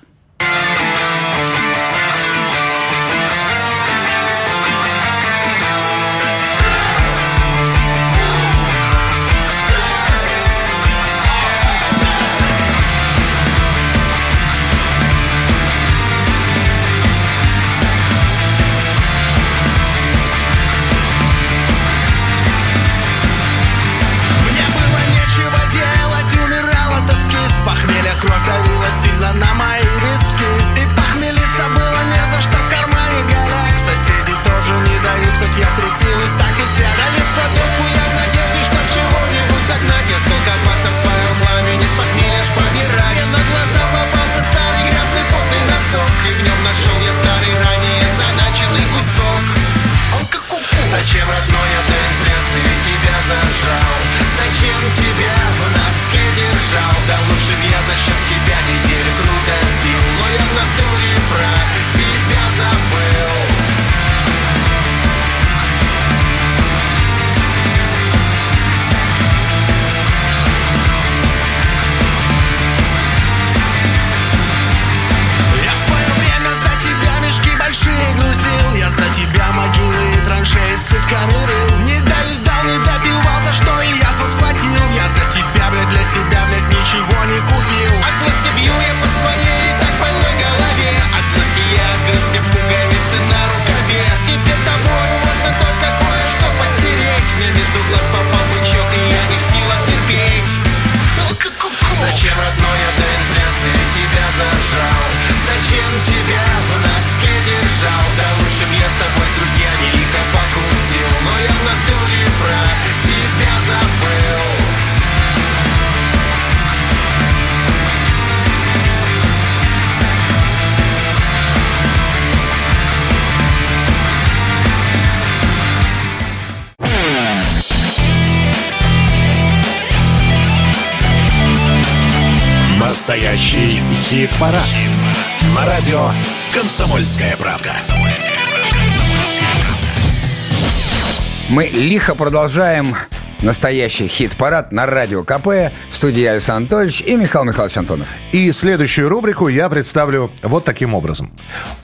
S2: Лихо
S20: продолжаем настоящий хит-парад на радио КП. В студии Александр Анатольевич и Михаил Михайлович Антонов.
S3: И следующую рубрику я представлю вот таким образом.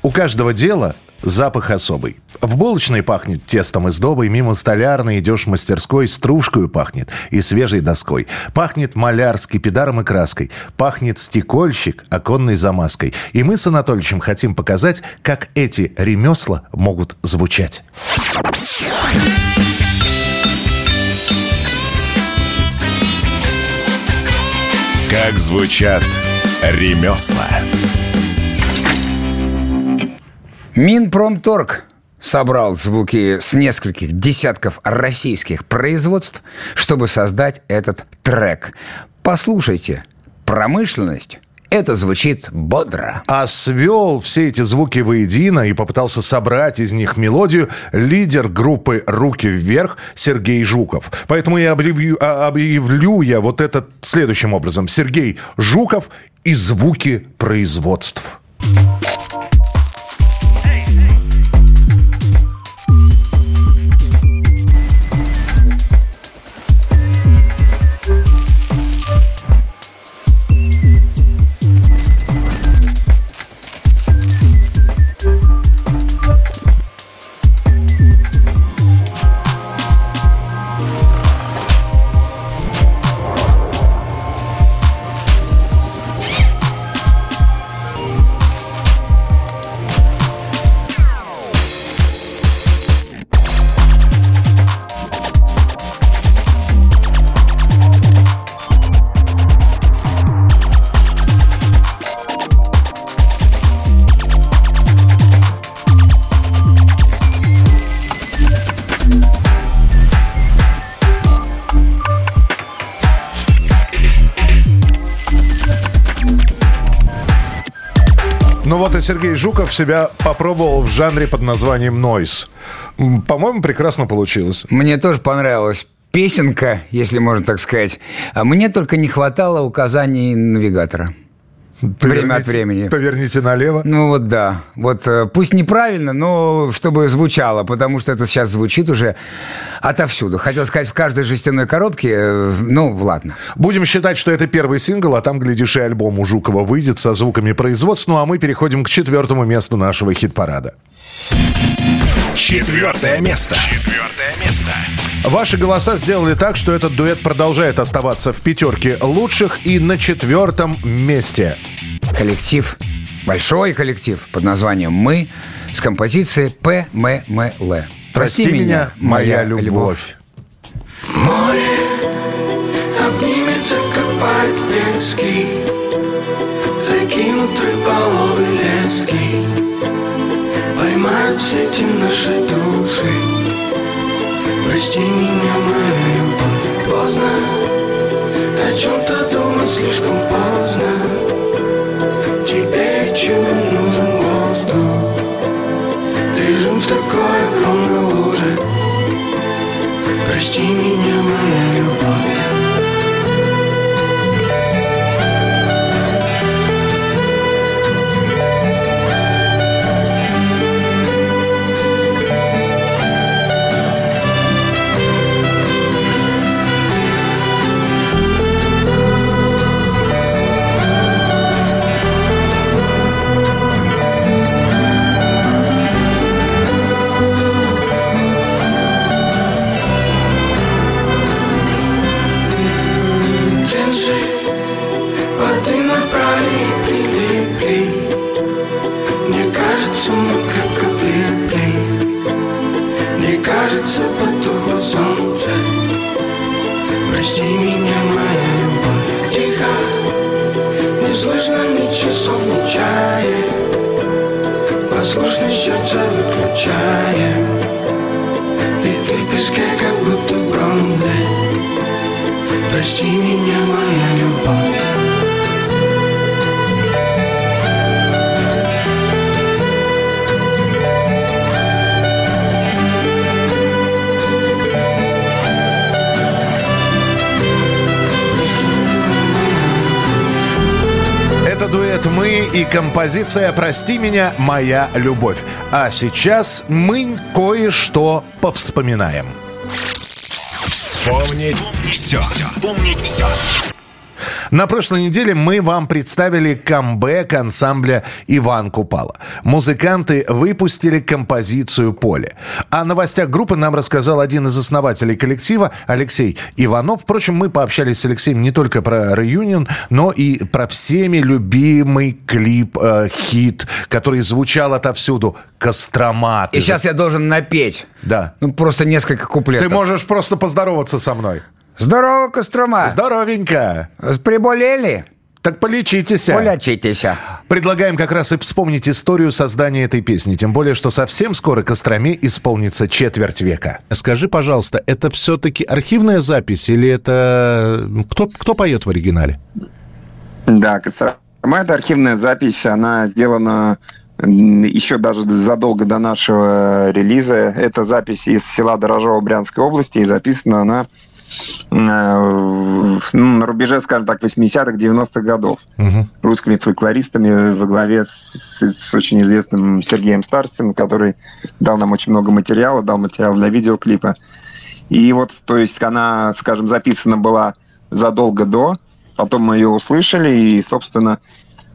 S3: У каждого дела запах особый. В булочной пахнет тестом и сдобой, мимо столярной идешь в мастерской, стружкою пахнет и свежей доской. Пахнет маляр с кипидаром и краской. Пахнет стекольщик оконной замазкой. И мы с Анатольевичем хотим показать, как эти ремесла могут звучать.
S19: Как звучат ремесла.
S20: Минпромторг собрал звуки с нескольких десятков российских производств, чтобы создать этот трек. Послушайте, промышленность это звучит бодро.
S3: А свел все эти звуки воедино и попытался собрать из них мелодию лидер группы «Руки вверх» Сергей Жуков. Поэтому я объявлю, а- объявлю я вот это следующим образом. Сергей Жуков и звуки производств. Сергей Жуков себя попробовал в жанре под названием «Нойс». М, По-моему, прекрасно получилось.
S2: Мне тоже понравилась песенка, если можно так сказать. А мне только не хватало указаний навигатора. Время от
S3: Поверните-
S2: времени.
S3: Поверните налево.
S2: Ну вот да. Вот э, пусть неправильно, но чтобы звучало, потому что это сейчас звучит уже отовсюду. Хотел сказать, в каждой жестяной коробке, э, ну ладно.
S3: Будем считать, что это первый сингл, а там, глядишь, и альбом у Жукова выйдет со звуками производства. Ну а мы переходим к четвертому месту нашего хит-парада.
S1: Четвертое место. Четвертое место.
S3: Ваши голоса сделали так, что этот дуэт продолжает оставаться в пятерке лучших и на четвертом месте.
S2: Коллектив, большой коллектив под названием «Мы» с композицией ПММЛ.
S3: «Прости меня, моя любовь».
S21: Море обнимется, под пески Закинут рыболовы лески Поймают сети наши души Прости меня, моя любовь Поздно. О чем-то думать слишком поздно. Тебе чего нужен воздух? Лежим в такой огромной луже. Прости меня, моя
S3: композиция «Прости меня, моя любовь». А сейчас мы кое-что повспоминаем.
S1: Вспомнить все. Вспомнить все.
S3: На прошлой неделе мы вам представили камбэк ансамбля «Иван Купала». Музыканты выпустили композицию «Поле». О новостях группы нам рассказал один из основателей коллектива Алексей Иванов. Впрочем, мы пообщались с Алексеем не только про реюнион, но и про всеми любимый клип, э, хит, который звучал отовсюду «Кострома».
S2: И сейчас я должен напеть.
S3: Да.
S2: Ну, просто несколько куплетов.
S3: Ты можешь просто поздороваться со мной.
S2: Здорово, Кострома.
S3: Здоровенько.
S2: Приболели?
S3: Так полечитесь.
S2: Полечитесь.
S3: Предлагаем как раз и вспомнить историю создания этой песни. Тем более, что совсем скоро Костроме исполнится четверть века.
S22: Скажи, пожалуйста, это все-таки архивная запись или это... Кто, кто поет в оригинале?
S23: Да, Кострома – это архивная запись, она сделана еще даже задолго до нашего релиза. Это запись из села Дорожово Брянской области, и записана она ну, на рубеже, скажем так, 80-х, 90-х годов русскими фольклористами во главе с, с- с очень известным Сергеем Старцем, который дал нам очень много материала, дал материал для видеоклипа. И вот, то есть, она, скажем, записана была задолго до, потом мы ее услышали, и, собственно,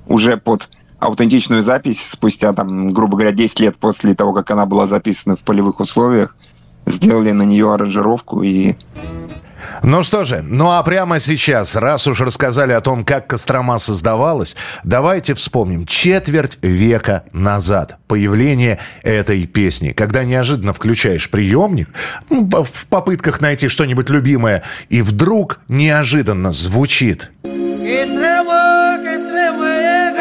S23: уже под аутентичную запись, спустя, там, грубо говоря, 10 лет после того, как она была записана в полевых условиях, сделали на нее аранжировку и
S3: Ну что же, ну а прямо сейчас, раз уж рассказали о том, как Кострома создавалась, давайте вспомним четверть века назад появление этой песни, когда неожиданно включаешь приемник ну, в попытках найти что-нибудь любимое, и вдруг неожиданно звучит.
S21: Кострома, Кострома,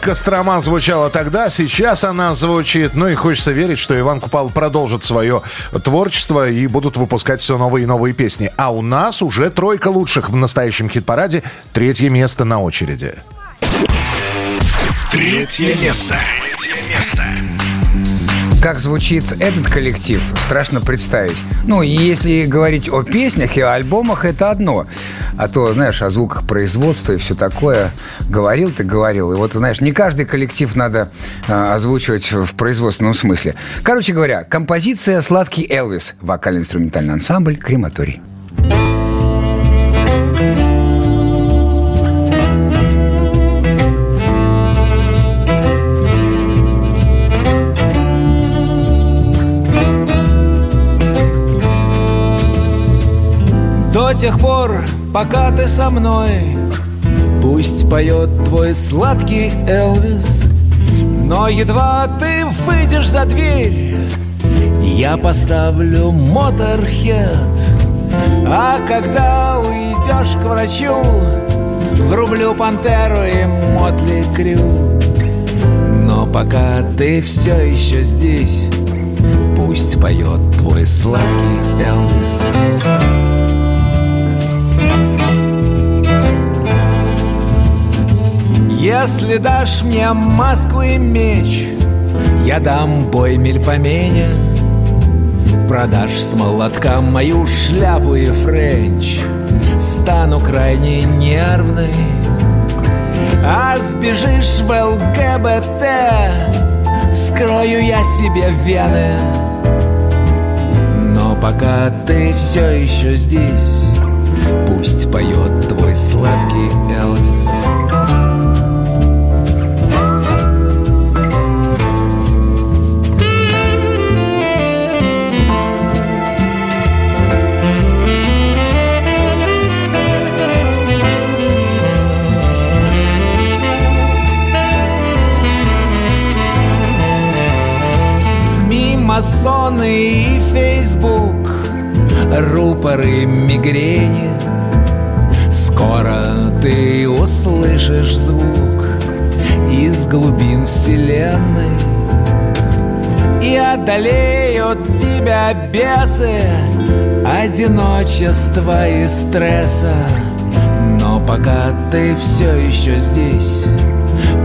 S21: Кострома
S3: звучала тогда, сейчас она звучит. Ну и хочется верить, что Иван Купал продолжит свое творчество и будут выпускать все новые и новые песни. А у нас уже тройка лучших в настоящем хит-параде. Третье место на очереди.
S1: Третье место. Третье место.
S2: Как звучит этот коллектив, страшно представить. Ну, если говорить о песнях и о альбомах, это одно. А то, знаешь, о звуках производства и все такое. Говорил ты, говорил. И вот, знаешь, не каждый коллектив надо э, озвучивать в производственном смысле. Короче говоря, композиция «Сладкий Элвис», вокально-инструментальный ансамбль «Крематорий».
S24: Тех пор, пока ты со мной. Пусть поет твой сладкий Элвис Но едва ты выйдешь за дверь Я поставлю моторхед. А когда уйдешь к врачу Врублю пантеру и мотли крю. Но пока ты все еще здесь Пусть поет твой сладкий Элвис Если дашь мне маску и меч Я дам бой мельпомене Продашь с молотка мою шляпу и френч Стану крайне нервной А сбежишь в ЛГБТ Вскрою я себе вены. Но пока ты все еще здесь Пусть поет твой сладкий Элвис Масоны и Фейсбук Рупоры мигрени. Скоро ты услышишь звук Из глубин вселенной. И одолеют тебя бесы Одиночества и стресса. Но пока ты все еще здесь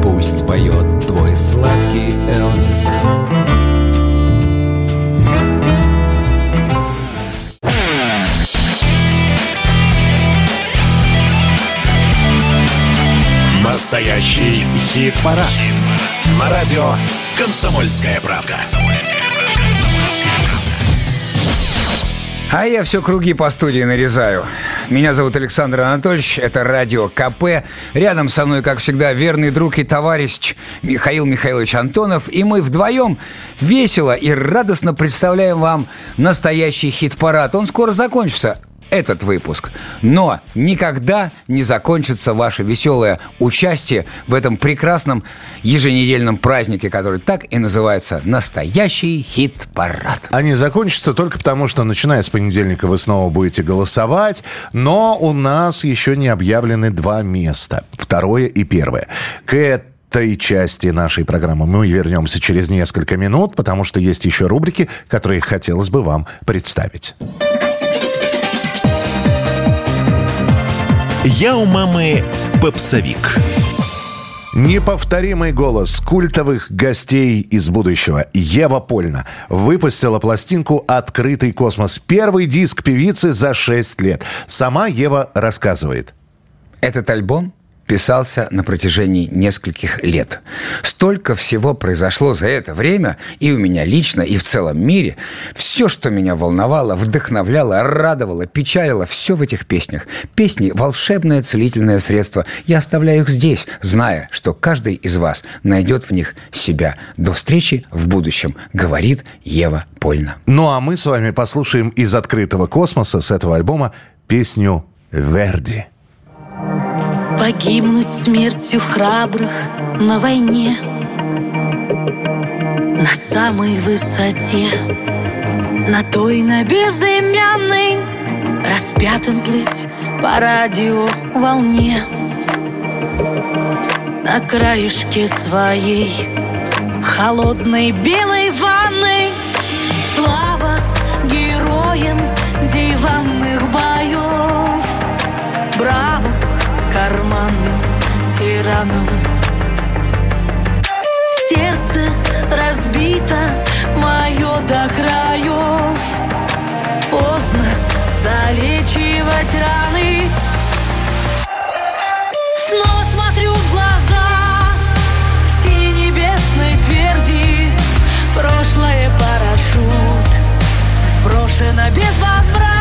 S24: Пусть поет твой сладкий Элвис
S1: Настоящий хит-парад. На радио «Комсомольская правда».
S2: А я все круги по студии нарезаю. Меня зовут Александр Анатольевич, это радио КП. Рядом со мной, как всегда, верный друг и товарищ Михаил Михайлович Антонов. И мы вдвоем весело и радостно представляем вам настоящий хит-парад. Он скоро закончится этот выпуск. Но никогда не закончится ваше веселое участие в этом прекрасном еженедельном празднике, который так и называется «Настоящий хит-парад».
S3: Они закончатся только потому, что начиная с понедельника вы снова будете голосовать, но у нас еще не объявлены два места, второе и первое. К этой части нашей программы мы вернемся через несколько минут, потому что есть еще рубрики, которые хотелось бы вам представить.
S1: Я у мамы попсовик.
S3: Неповторимый голос культовых гостей из будущего. Ева Польна выпустила пластинку «Открытый космос». Первый диск певицы за 6 лет. Сама Ева рассказывает.
S2: Этот альбом писался на протяжении нескольких лет. Столько всего произошло за это время, и у меня лично, и в целом мире. Все, что меня волновало, вдохновляло, радовало, печалило, все в этих песнях. Песни – волшебное целительное средство. Я оставляю их здесь, зная, что каждый из вас найдет в них себя. До встречи в будущем, говорит Ева Польна.
S3: Ну а мы с вами послушаем из «Открытого космоса» с этого альбома песню «Верди».
S25: Погибнуть смертью храбрых на войне На самой высоте На той на безымянной Распятым плыть по радио волне на краешке своей холодной белой ванной. Слава героям диванных тиранам. Сердце разбито мое до краев, поздно залечивать раны. Снова смотрю в глаза сине-небесной тверди Прошлое парашют сброшено без возврата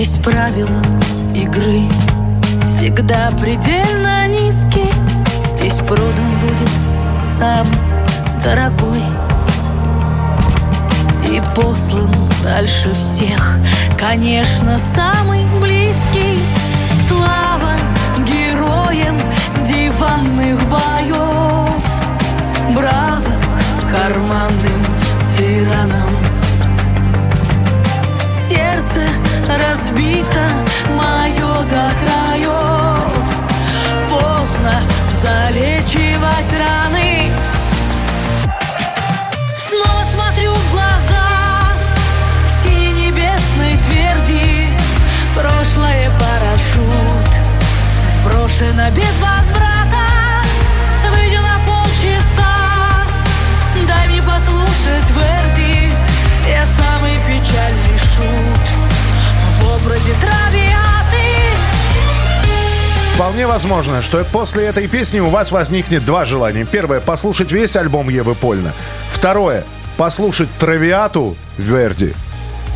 S25: Здесь правила игры всегда предельно низкие Здесь продан будет самый дорогой И послан дальше всех, конечно, самый близкий. Слава героям диванных боев. Браво карманным разбито мое до краев Поздно залечивать раны. Снова смотрю в глаза сине-небесной тверди. Прошлое парашют сброшено без
S3: Вполне возможно, что после этой песни у вас возникнет два желания. Первое – послушать весь альбом Евы Польна. Второе – послушать Травиату Верди.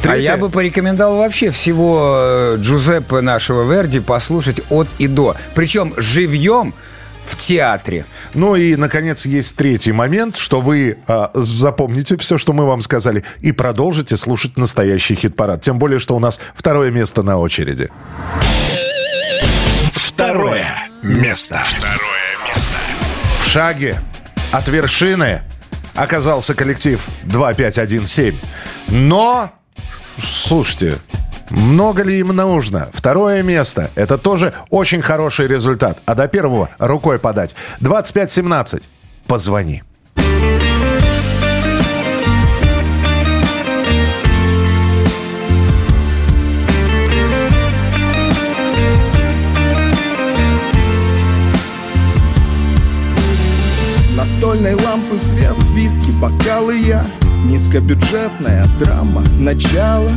S2: А я бы порекомендовал вообще всего э, Джузеппе нашего Верди послушать от и до. Причем живьем в театре.
S3: Ну и, наконец, есть третий момент, что вы а, запомните все, что мы вам сказали, и продолжите слушать настоящий хит-парад. Тем более, что у нас второе место на очереди.
S1: Второе место. Второе место.
S3: В шаге от вершины оказался коллектив 2517. Но, слушайте, много ли им нужно? Второе место. Это тоже очень хороший результат. А до первого рукой подать. 2517. Позвони.
S26: Настольной лампы свет, виски, бокалы я. Низкобюджетная драма, начало.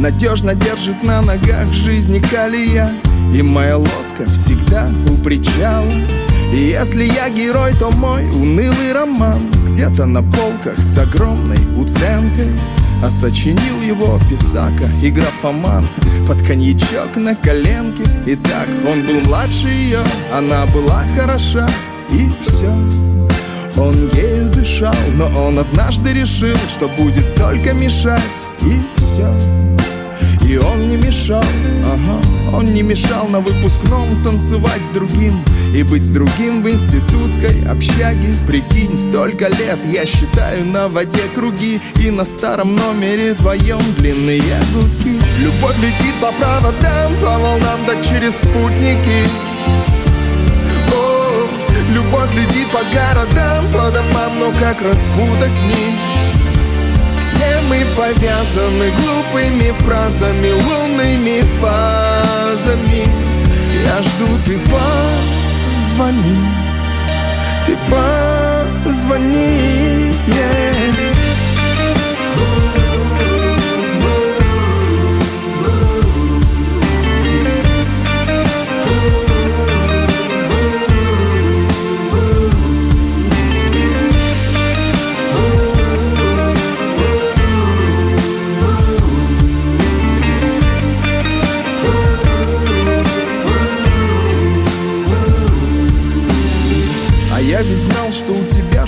S26: Надежно держит на ногах жизни калия. И моя лодка всегда у причала. И если я герой, то мой унылый роман Где-то на полках с огромной уценкой. А сочинил его писака и графоман Под коньячок на коленке. И так он был младше ее Она была хороша и все он ею дышал, но он однажды решил, что будет только мешать, и все. И он не мешал, ага, он не мешал на выпускном танцевать с другим И быть с другим в институтской общаге. Прикинь, столько лет я считаю на воде круги И на старом номере вдвоем длинные гудки. Любовь летит по проводам, по волнам, да через спутники Любовь летит по городам, по домам, но как распутать нить? Все мы повязаны глупыми фразами, лунными фазами Я жду, ты позвони, ты позвони, yeah.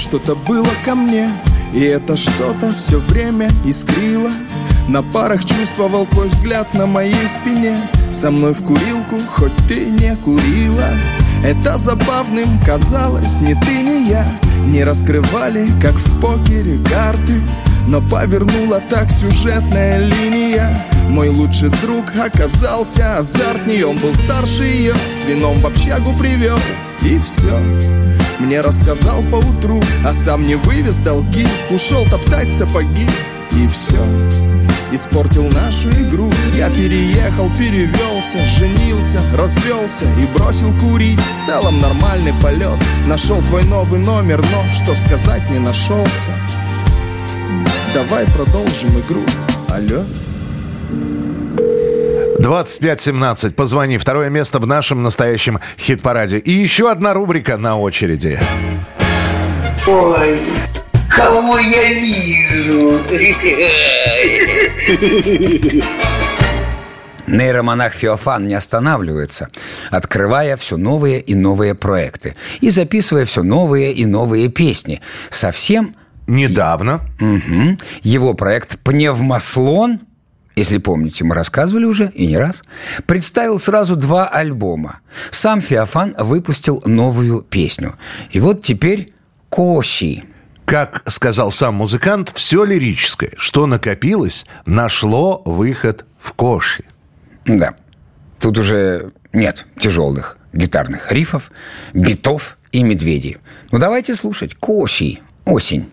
S26: Что-то было ко мне И это что-то все время искрило. На парах чувствовал твой взгляд на моей спине. Со мной в курилку, хоть ты не курила. Это забавным казалось, ни ты, ни я Не раскрывали, как в покере, карты. Но повернула так сюжетная линия. Мой лучший друг оказался азартней Он был старше ее, с вином в общагу привел И все, мне рассказал по утру А сам не вывез долги. Ушел топтать сапоги И все, испортил нашу игру. Я переехал, перевелся, женился, развелся и бросил курить. В целом нормальный полет Нашел твой новый номер, но что сказать не нашелся Давай продолжим игру, алло
S3: 2517. Позвони. Второе место в нашем настоящем хит-параде. И еще одна рубрика на очереди.
S27: Ой, кого я вижу? <laughs>
S2: Нейромонах Феофан не останавливается, открывая все новые и новые проекты и записывая все новые и новые песни. Совсем
S3: недавно
S2: угу, его проект «Пневмослон» если помните, мы рассказывали уже, и не раз, представил сразу два альбома. Сам Феофан выпустил новую песню. И вот теперь «Коши».
S3: Как сказал сам музыкант, все лирическое, что накопилось, нашло выход в Коши.
S2: Да. Тут уже нет тяжелых гитарных рифов, битов и медведей. Ну давайте слушать. Коши. Осень.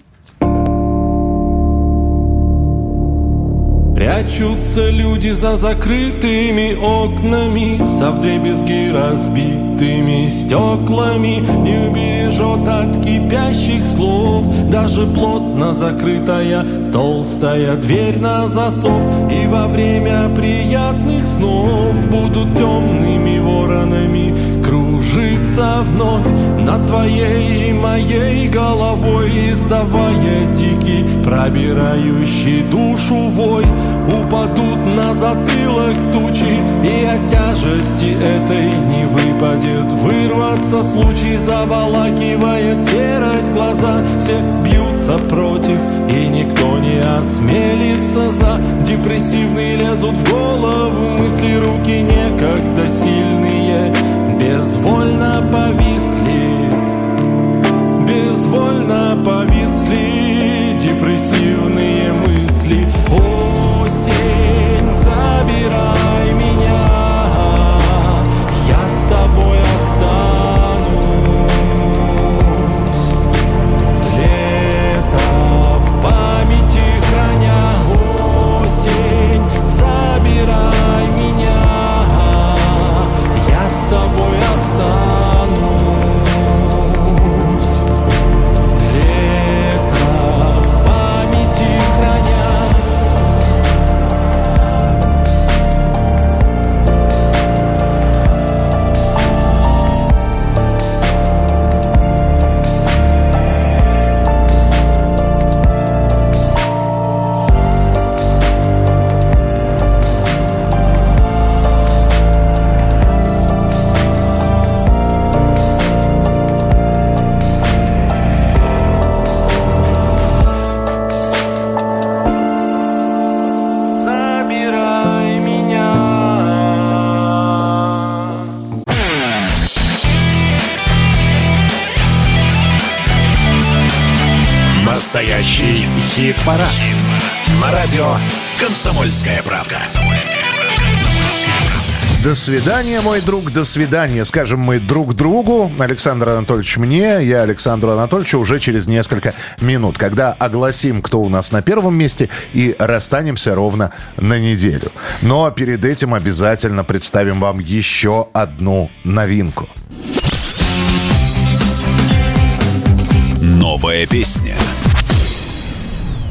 S4: Прячутся люди за закрытыми окнами Со вдребезги разбитыми стеклами. Не убережет от кипящих слов Даже плотно закрытая толстая дверь на засов. И во время приятных снов Будут темными воронами Кружиться вновь над твоей моей головой Издавая дикий, пробирающий душу вой Упадут на затылок тучи И от тяжести этой не выпадет. Вырваться случай заволакивает серость глаза Все бьются против и никто не осмелится за Депрессивные лезут в голову мысли Руки некогда сильные безвольно повисли Безвольно повисли депрессивные
S1: Хит-парад. На радио «Комсомольская правда».
S3: До свидания, мой друг, до свидания. Скажем мы друг другу. Александр Анатольевич мне, я Александру Анатольевичу уже через несколько минут, когда огласим, кто у нас на первом месте, и расстанемся ровно на неделю. Но перед этим обязательно представим вам еще одну новинку.
S1: Новая песня.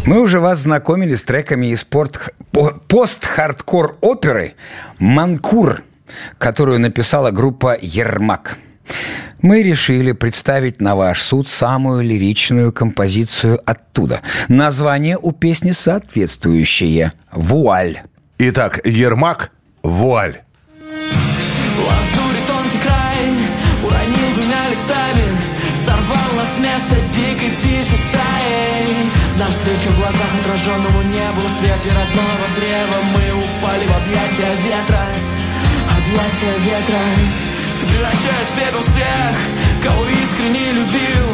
S2: Мы уже вас знакомили с треками из пост-хардкор оперы «Манкур», которую написала группа «Ермак». Мы решили представить на ваш суд самую лиричную композицию оттуда. Название у песни соответствующее «Вуаль».
S3: Итак, Ермак, вуаль.
S8: Навстречу в глазах отраженному небу В свете родного древа Мы упали в объятия ветра Объятия ветра. Ты превращаешь в пепел всех Кого искренне любил.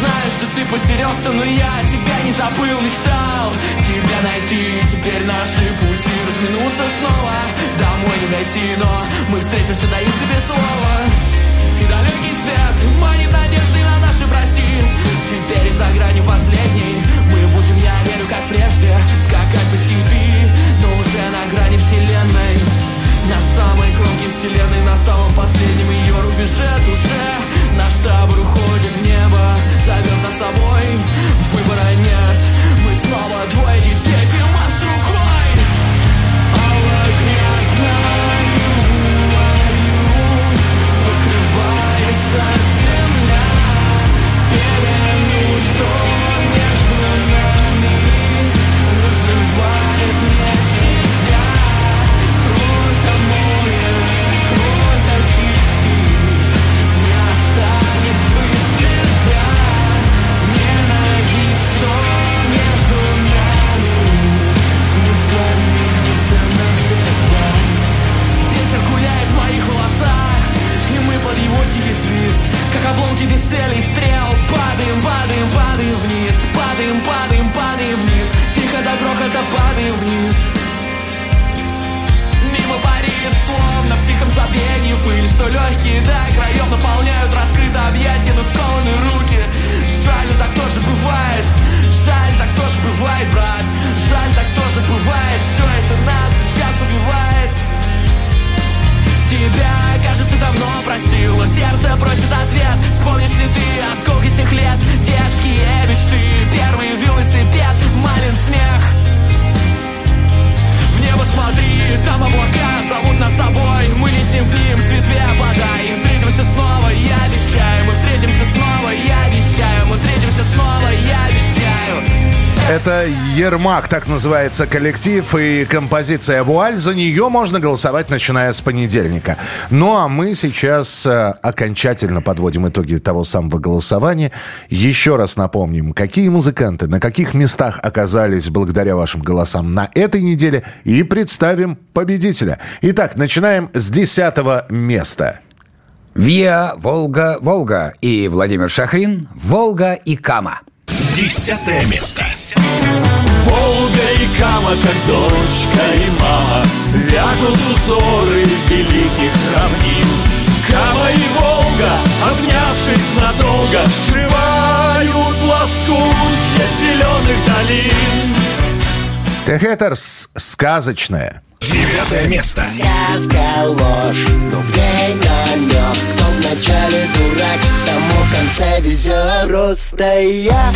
S8: Знаю, что ты потерялся, но я тебя не забыл Мечтал тебя найти. Теперь наши пути разминутся снова Домой не дойти, но мы встретимся, даю тебе слово. И далекий свет манит надеждой на наши прости. Теперь за гранью последней как прежде Скакать по степи, но уже на грани вселенной. На самой кромке вселенной На самом последнем ее рубеже душе. Наш табор уходит в небо Зовет нас собой. Выбора нет Мы снова двое детей Ты маш рукой. Алла грязная Покрывается земля. Пелену, тихий свист Как обломки без цели и стрел. Падаем, падаем, падаем вниз Падаем, падаем, падаем вниз. Тихо до грохота падаем вниз. Мимо парит, словно в тихом забвении пыль Что легкие до краев наполняют раскрыто объятия Но скованы руки. Жаль, но так тоже бывает. Жаль, так тоже бывает, брат. Жаль, так тоже бывает. Все это нас сейчас убивает. Тебя, кажется, давно простил сердце просит ответ. Вспомнишь ли ты осколки тех лет? Детские мечты Первый велосипед Малин смех. В небо смотри,
S3: Это Ермак, так называется коллектив и композиция «Вуаль». За нее можно голосовать, начиная с понедельника. Ну, а мы сейчас э, окончательно подводим итоги того самого голосования. Еще раз напомним, какие музыканты на каких местах оказались благодаря вашим голосам на этой неделе и представим победителя. Итак, начинаем с десятого места.
S2: Виа, Волга, Волга и Владимир Шахрин, Волга и Кама.
S1: Десятое место.
S4: Волга и Кама, как дочка и мама Вяжут узоры великих равнин Кама и Волга, обнявшись надолго Сшивают лоскутья зеленых долин
S3: Техетерс сказочная.
S1: Девятое место.
S21: Сказка ложь, но в ней намек Кто вначале дурак, тому в конце везет Просто я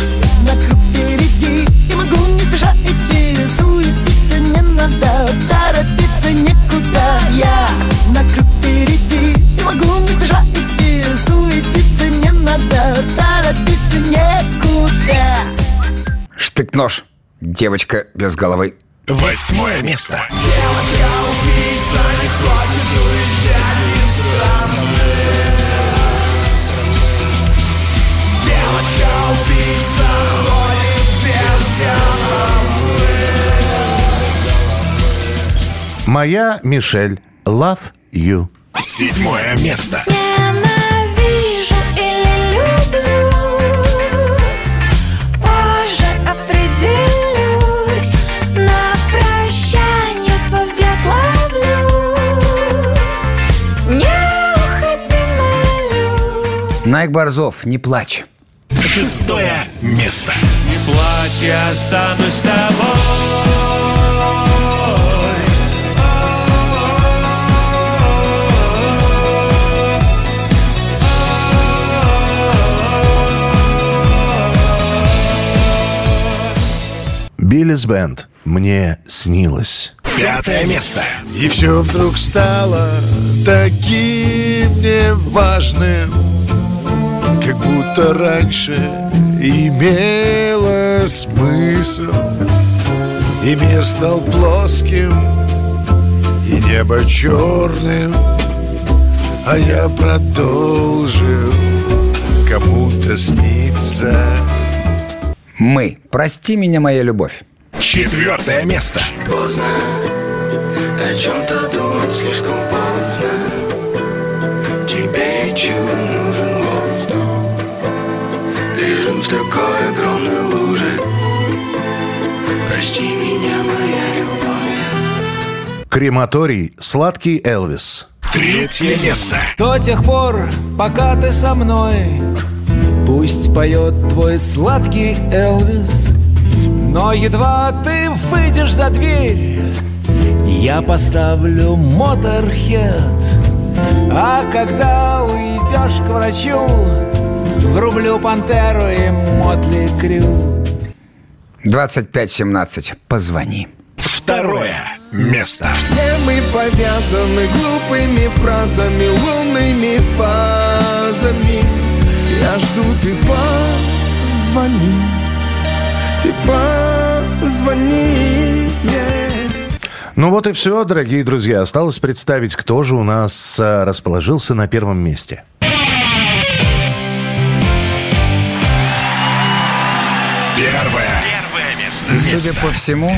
S21: на круг впереди И могу не спеша идти Суетиться не надо, торопиться некуда Я на круг впереди И могу не спеша идти Суетиться не надо, торопиться некуда
S2: Штык-нож. Девочка без головы.
S1: Восьмое место.
S4: Девочка-убийца не хочет уезжать из страны Девочка-убийца ходит без головы
S3: Моя Мишель. Love you.
S1: Седьмое место.
S7: Ненавижу
S2: Найк Борзов, не плачь.
S1: Шестое место.
S5: Не плачь, я останусь с тобой
S3: Биллис Бенд. Мне снилось.
S1: Пятое место.
S18: И все вдруг стало таким неважным Как будто раньше имело смысл И мир стал плоским, и небо черным А я продолжил кому-то сниться
S2: Мы. Прости меня, моя любовь.
S1: Четвертое место.
S21: Поздно О чем-то думать слишком поздно Тебе еще В такой огромной луже Прости меня, моя любовь
S3: Крематорий «Сладкий Элвис».
S1: Третье место.
S8: До тех пор, пока ты со мной Пусть поет твой сладкий Элвис Но едва ты выйдешь за дверь Я поставлю моторхед А когда уйдешь к врачу Врублю пантеру и мотли крю
S2: 2517. Позвони.
S1: Второе место.
S26: Все мы повязаны глупыми фразами, лунными фазами. Я жду, ты позвони, ты позвони. yeah.
S3: Ну вот и все, дорогие друзья. Осталось представить, кто же у нас а, расположился на первом месте.
S1: Первое. Первое место.
S2: Судя по всему,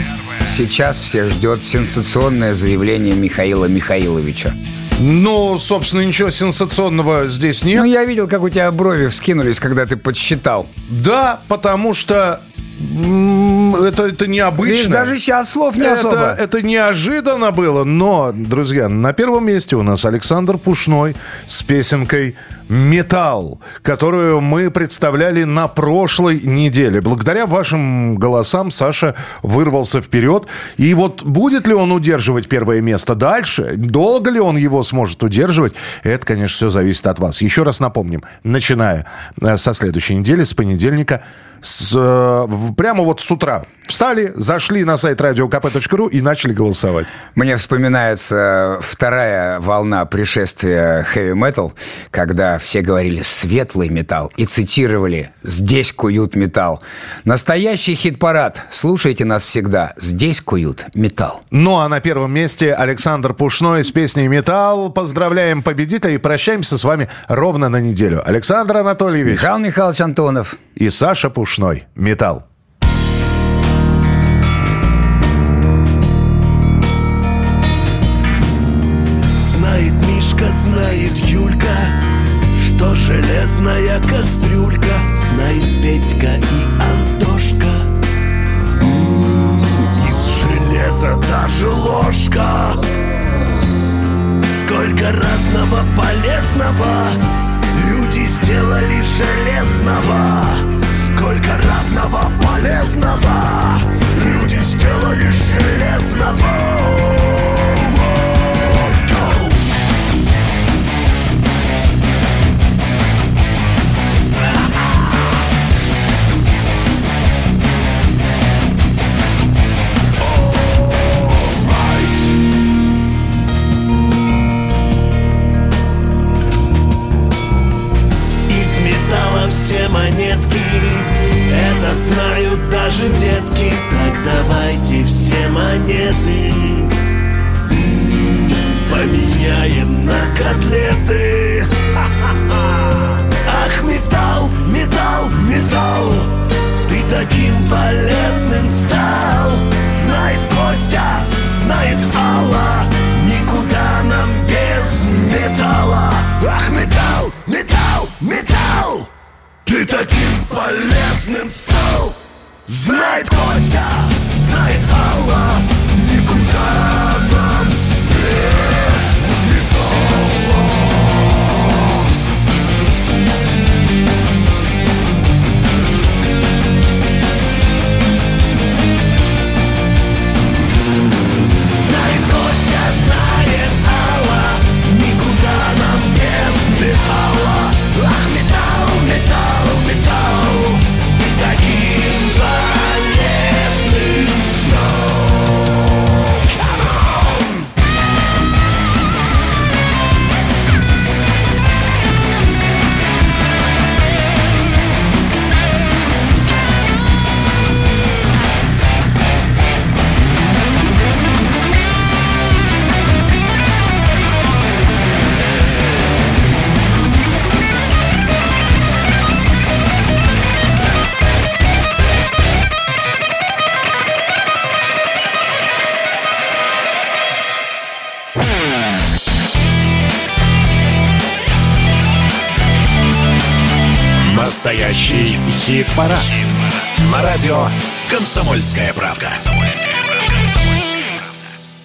S2: сейчас всех ждет сенсационное заявление Михаила Михаиловича.
S3: Ну, собственно, ничего сенсационного здесь нет.
S2: Ну, я видел, как у тебя брови вскинулись, когда ты подсчитал.
S3: Да, потому что это, это необычно.
S2: Видишь, даже сейчас слов не
S3: это,
S2: особо.
S3: это неожиданно было, но, друзья, на первом месте у нас Александр Пушной с песенкой «Металл», которую мы представляли на прошлой неделе. Благодаря вашим голосам Саша вырвался вперед. И вот будет ли он удерживать первое место дальше, долго ли он его сможет удерживать, это, конечно, все зависит от вас. Еще раз напомним, начиная э, со следующей недели, с понедельника, с, э, прямо вот с утра встали, зашли на сайт radiokp.ru и начали голосовать.
S2: Мне вспоминается вторая волна пришествия heavy metal, когда все говорили «светлый металл» и цитировали «здесь куют металл». Настоящий хит-парад. Слушайте нас всегда. Здесь куют металл.
S3: Ну а на первом месте Александр Пушной с песней «Металл». Поздравляем победителя и прощаемся с вами ровно на неделю. Александр Анатольевич
S2: Михаил Михайлович Антонов.
S3: и Саша Пушной. «Металл».